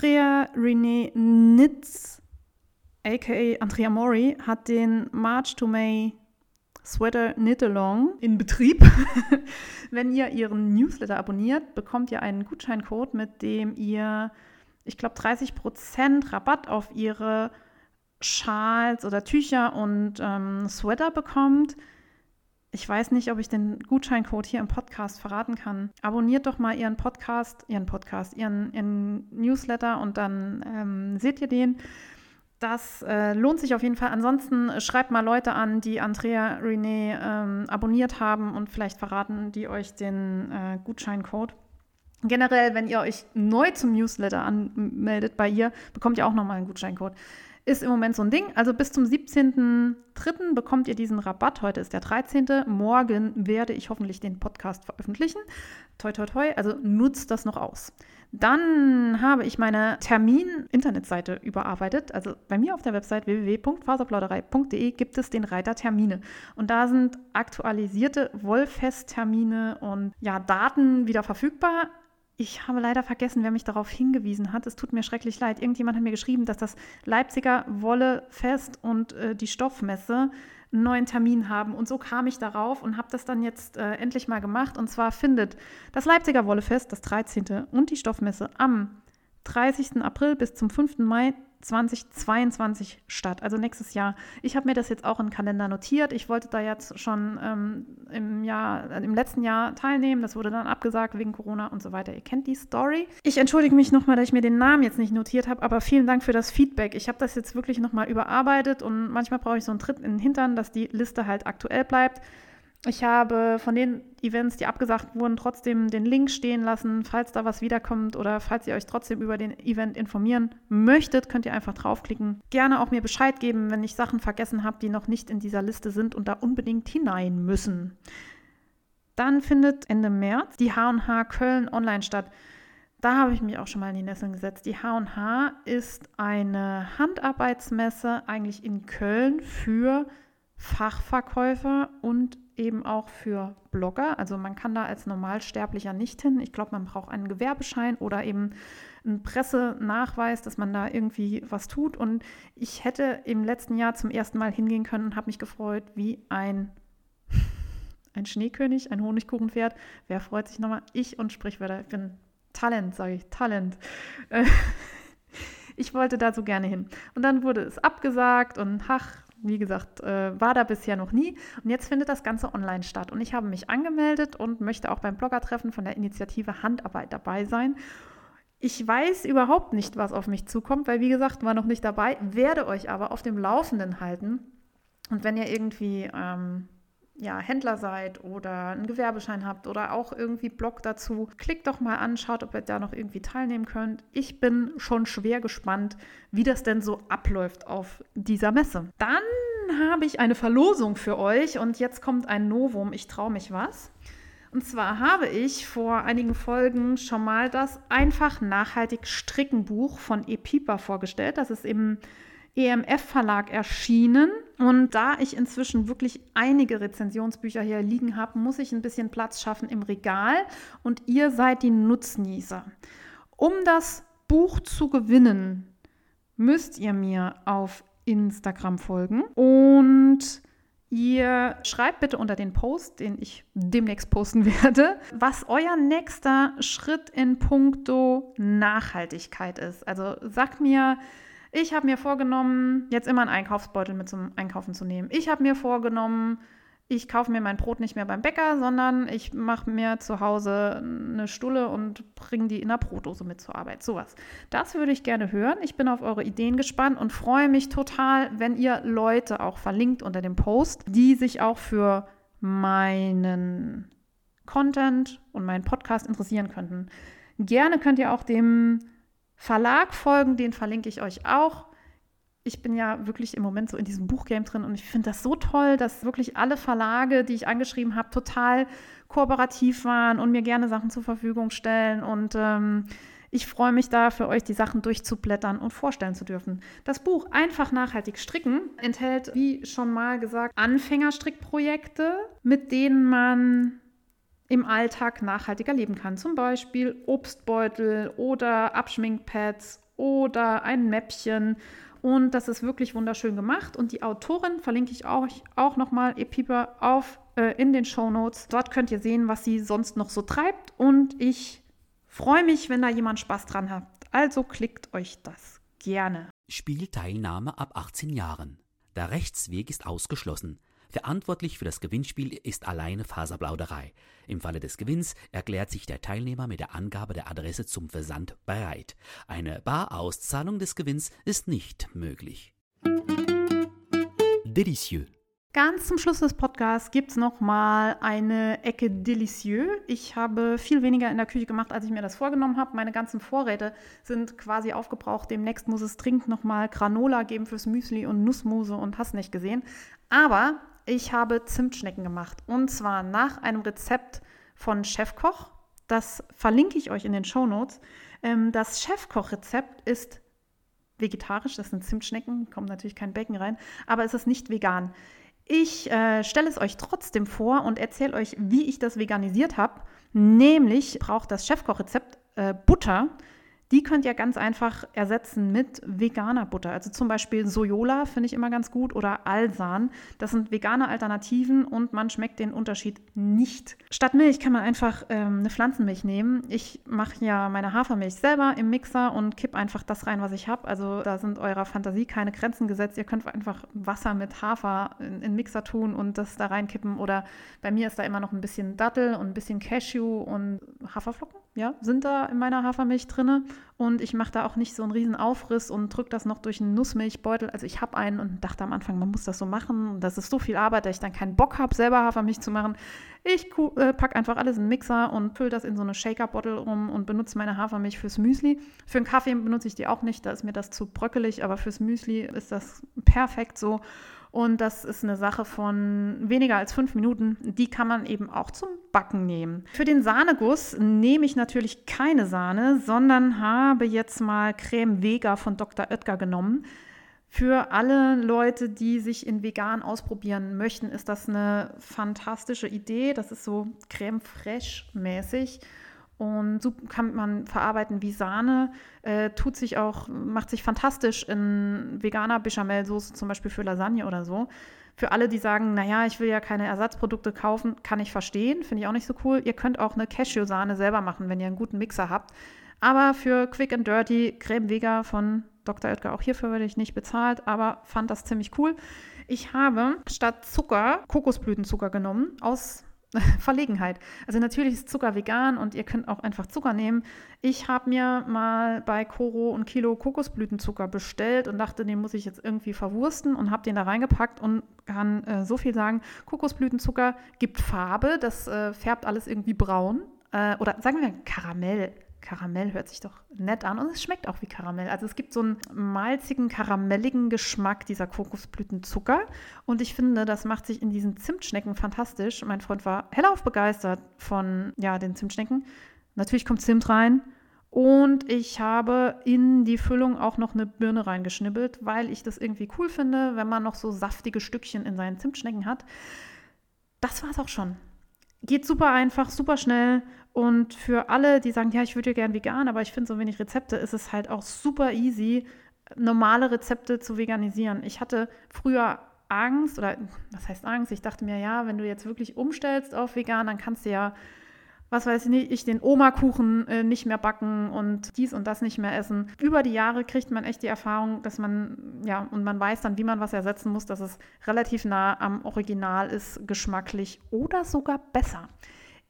Andrea René Nitz, aka Andrea Mori, hat den March to May Sweater Knit Along in Betrieb. Wenn ihr ihren Newsletter abonniert, bekommt ihr einen Gutscheincode, mit dem ihr, ich glaube, 30% Rabatt auf ihre Schals oder Tücher und ähm, Sweater bekommt. Ich weiß nicht, ob ich den Gutscheincode hier im Podcast verraten kann. Abonniert doch mal Ihren Podcast, Ihren Podcast, Ihren, Ihren Newsletter und dann ähm, seht ihr den. Das äh, lohnt sich auf jeden Fall. Ansonsten äh, schreibt mal Leute an, die Andrea René ähm, abonniert haben und vielleicht verraten die euch den äh, Gutscheincode. Generell, wenn ihr euch neu zum Newsletter anmeldet bei ihr, bekommt ihr auch nochmal einen Gutscheincode. Ist im Moment so ein Ding. Also bis zum 17.03. bekommt ihr diesen Rabatt. Heute ist der 13. Morgen werde ich hoffentlich den Podcast veröffentlichen. Toi, toi, toi. Also nutzt das noch aus. Dann habe ich meine Termin-Internetseite überarbeitet. Also bei mir auf der Website www.faserplauderei.de gibt es den Reiter Termine. Und da sind aktualisierte Wollfest-Termine und ja, Daten wieder verfügbar. Ich habe leider vergessen, wer mich darauf hingewiesen hat. Es tut mir schrecklich leid. Irgendjemand hat mir geschrieben, dass das Leipziger Wollefest und äh, die Stoffmesse einen neuen Termin haben. Und so kam ich darauf und habe das dann jetzt äh, endlich mal gemacht. Und zwar findet das Leipziger Wollefest, das 13. und die Stoffmesse am 30. April bis zum 5. Mai 2022 statt, also nächstes Jahr. Ich habe mir das jetzt auch den Kalender notiert. Ich wollte da jetzt schon ähm, im, Jahr, äh, im letzten Jahr teilnehmen. Das wurde dann abgesagt wegen Corona und so weiter. Ihr kennt die Story. Ich entschuldige mich nochmal, dass ich mir den Namen jetzt nicht notiert habe, aber vielen Dank für das Feedback. Ich habe das jetzt wirklich nochmal überarbeitet und manchmal brauche ich so einen Tritt in den Hintern, dass die Liste halt aktuell bleibt. Ich habe von den Events, die abgesagt wurden, trotzdem den Link stehen lassen. Falls da was wiederkommt oder falls ihr euch trotzdem über den Event informieren möchtet, könnt ihr einfach draufklicken. Gerne auch mir Bescheid geben, wenn ich Sachen vergessen habe, die noch nicht in dieser Liste sind und da unbedingt hinein müssen. Dann findet Ende März die H&H Köln online statt. Da habe ich mich auch schon mal in die Nesseln gesetzt. Die H&H ist eine Handarbeitsmesse eigentlich in Köln für Fachverkäufer und eben auch für Blogger. Also man kann da als Normalsterblicher nicht hin. Ich glaube, man braucht einen Gewerbeschein oder eben einen Pressenachweis, dass man da irgendwie was tut. Und ich hätte im letzten Jahr zum ersten Mal hingehen können und habe mich gefreut wie ein, ein Schneekönig, ein Honigkuchenpferd. Wer freut sich nochmal? Ich und Sprichwörter. Ich bin Talent, sage ich, Talent. Ich wollte da so gerne hin. Und dann wurde es abgesagt und ach, wie gesagt, äh, war da bisher noch nie. Und jetzt findet das Ganze online statt. Und ich habe mich angemeldet und möchte auch beim Bloggertreffen von der Initiative Handarbeit dabei sein. Ich weiß überhaupt nicht, was auf mich zukommt, weil wie gesagt, war noch nicht dabei, werde euch aber auf dem Laufenden halten. Und wenn ihr irgendwie ähm, ja, Händler seid oder einen Gewerbeschein habt oder auch irgendwie Blog dazu, klickt doch mal an, schaut, ob ihr da noch irgendwie teilnehmen könnt. Ich bin schon schwer gespannt, wie das denn so abläuft auf dieser Messe. Dann habe ich eine Verlosung für euch und jetzt kommt ein Novum. Ich traue mich was. Und zwar habe ich vor einigen Folgen schon mal das einfach nachhaltig Stricken Buch von Epipa vorgestellt. Das ist im EMF-Verlag erschienen. Und da ich inzwischen wirklich einige Rezensionsbücher hier liegen habe, muss ich ein bisschen Platz schaffen im Regal. Und ihr seid die Nutznießer. Um das Buch zu gewinnen, müsst ihr mir auf Instagram folgen und Ihr schreibt bitte unter den Post, den ich demnächst posten werde, was euer nächster Schritt in puncto Nachhaltigkeit ist. Also sagt mir, ich habe mir vorgenommen, jetzt immer einen Einkaufsbeutel mit zum Einkaufen zu nehmen. Ich habe mir vorgenommen, ich kaufe mir mein Brot nicht mehr beim Bäcker, sondern ich mache mir zu Hause eine Stulle und bringe die in der Brotdose mit zur Arbeit. Sowas. Das würde ich gerne hören. Ich bin auf eure Ideen gespannt und freue mich total, wenn ihr Leute auch verlinkt unter dem Post, die sich auch für meinen Content und meinen Podcast interessieren könnten. Gerne könnt ihr auch dem Verlag folgen, den verlinke ich euch auch. Ich bin ja wirklich im Moment so in diesem Buchgame drin und ich finde das so toll, dass wirklich alle Verlage, die ich angeschrieben habe, total kooperativ waren und mir gerne Sachen zur Verfügung stellen. Und ähm, ich freue mich da, für euch die Sachen durchzublättern und vorstellen zu dürfen. Das Buch Einfach nachhaltig stricken enthält, wie schon mal gesagt, Anfängerstrickprojekte, mit denen man im Alltag nachhaltiger leben kann. Zum Beispiel Obstbeutel oder Abschminkpads oder ein Mäppchen. Und das ist wirklich wunderschön gemacht. Und die Autorin verlinke ich euch auch nochmal, Epipa, auf äh, in den Show Notes. Dort könnt ihr sehen, was sie sonst noch so treibt. Und ich freue mich, wenn da jemand Spaß dran hat. Also klickt euch das gerne. Spielteilnahme ab 18 Jahren. Der Rechtsweg ist ausgeschlossen. Verantwortlich für das Gewinnspiel ist alleine Faserplauderei. Im Falle des Gewinns erklärt sich der Teilnehmer mit der Angabe der Adresse zum Versand bereit. Eine Barauszahlung des Gewinns ist nicht möglich. Delicieux. Ganz zum Schluss des Podcasts gibt es nochmal eine Ecke Delicieux. Ich habe viel weniger in der Küche gemacht, als ich mir das vorgenommen habe. Meine ganzen Vorräte sind quasi aufgebraucht. Demnächst muss es dringend nochmal Granola geben fürs Müsli und Nussmuse und hast nicht gesehen. Aber ich habe Zimtschnecken gemacht. Und zwar nach einem Rezept von Chefkoch. Das verlinke ich euch in den Show Notes. Ähm, das Chefkoch-Rezept ist vegetarisch, das sind Zimtschnecken, kommt natürlich kein Becken rein, aber es ist nicht vegan. Ich äh, stelle es euch trotzdem vor und erzähle euch, wie ich das veganisiert habe. Nämlich braucht das Chefkochrezept äh, Butter, die könnt ihr ganz einfach ersetzen mit veganer Butter. Also zum Beispiel Sojola finde ich immer ganz gut oder Alsan. Das sind vegane Alternativen und man schmeckt den Unterschied nicht. Statt Milch kann man einfach ähm, eine Pflanzenmilch nehmen. Ich mache ja meine Hafermilch selber im Mixer und kipp einfach das rein, was ich habe. Also da sind eurer Fantasie keine Grenzen gesetzt. Ihr könnt einfach Wasser mit Hafer in, in Mixer tun und das da reinkippen. Oder bei mir ist da immer noch ein bisschen Dattel und ein bisschen Cashew und Haferflocken ja, sind da in meiner Hafermilch drin. Und ich mache da auch nicht so einen riesen Aufriss und drücke das noch durch einen Nussmilchbeutel. Also ich habe einen und dachte am Anfang, man muss das so machen. Das ist so viel Arbeit, dass ich dann keinen Bock habe, selber Hafermilch zu machen. Ich äh, packe einfach alles in den Mixer und fülle das in so eine Shaker-Bottle um und benutze meine Hafermilch fürs Müsli. Für einen Kaffee benutze ich die auch nicht, da ist mir das zu bröckelig, aber fürs Müsli ist das perfekt so. Und das ist eine Sache von weniger als fünf Minuten. Die kann man eben auch zum Backen nehmen. Für den Sahneguss nehme ich natürlich keine Sahne, sondern habe jetzt mal Creme Vega von Dr. Oetker genommen. Für alle Leute, die sich in vegan ausprobieren möchten, ist das eine fantastische Idee. Das ist so Creme fraiche mäßig und so kann man verarbeiten wie Sahne. Äh, tut sich auch, macht sich fantastisch in veganer Bechamelsoße, zum Beispiel für Lasagne oder so. Für alle, die sagen, naja, ich will ja keine Ersatzprodukte kaufen, kann ich verstehen, finde ich auch nicht so cool. Ihr könnt auch eine Cashew-Sahne selber machen, wenn ihr einen guten Mixer habt. Aber für Quick and Dirty Creme Vega von Dr. Oetker, auch hierfür werde ich nicht bezahlt, aber fand das ziemlich cool. Ich habe statt Zucker Kokosblütenzucker genommen aus Verlegenheit. Also natürlich ist Zucker vegan und ihr könnt auch einfach Zucker nehmen. Ich habe mir mal bei Koro ein Kilo Kokosblütenzucker bestellt und dachte, den muss ich jetzt irgendwie verwursten und habe den da reingepackt und kann äh, so viel sagen, Kokosblütenzucker gibt Farbe, das äh, färbt alles irgendwie braun. Äh, oder sagen wir Karamell. Karamell hört sich doch nett an und es schmeckt auch wie Karamell. Also es gibt so einen malzigen, karamelligen Geschmack dieser Kokosblütenzucker und ich finde, das macht sich in diesen Zimtschnecken fantastisch. Mein Freund war hellauf begeistert von ja, den Zimtschnecken. Natürlich kommt Zimt rein und ich habe in die Füllung auch noch eine Birne reingeschnibbelt, weil ich das irgendwie cool finde, wenn man noch so saftige Stückchen in seinen Zimtschnecken hat. Das war es auch schon geht super einfach, super schnell. Und für alle, die sagen, ja, ich würde ja gern vegan, aber ich finde so wenig Rezepte, ist es halt auch super easy, normale Rezepte zu veganisieren. Ich hatte früher Angst, oder was heißt Angst? Ich dachte mir, ja, wenn du jetzt wirklich umstellst auf vegan, dann kannst du ja was weiß ich nicht, ich den Oma-Kuchen äh, nicht mehr backen und dies und das nicht mehr essen. Über die Jahre kriegt man echt die Erfahrung, dass man, ja, und man weiß dann, wie man was ersetzen muss, dass es relativ nah am Original ist, geschmacklich oder sogar besser.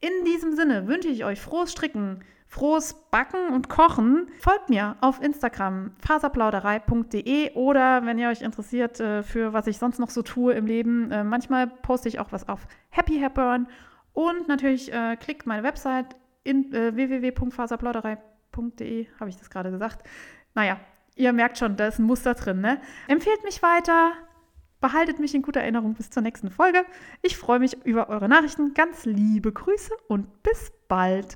In diesem Sinne wünsche ich euch frohes Stricken, frohes Backen und Kochen. Folgt mir auf Instagram faserplauderei.de oder wenn ihr euch interessiert äh, für was ich sonst noch so tue im Leben, äh, manchmal poste ich auch was auf Happy Hepburn und natürlich äh, klickt meine Website in www.faserplauderei.de, habe ich das gerade gesagt. Naja, ihr merkt schon, da ist ein Muster drin. Ne? Empfehlt mich weiter, behaltet mich in guter Erinnerung bis zur nächsten Folge. Ich freue mich über eure Nachrichten. Ganz liebe Grüße und bis bald.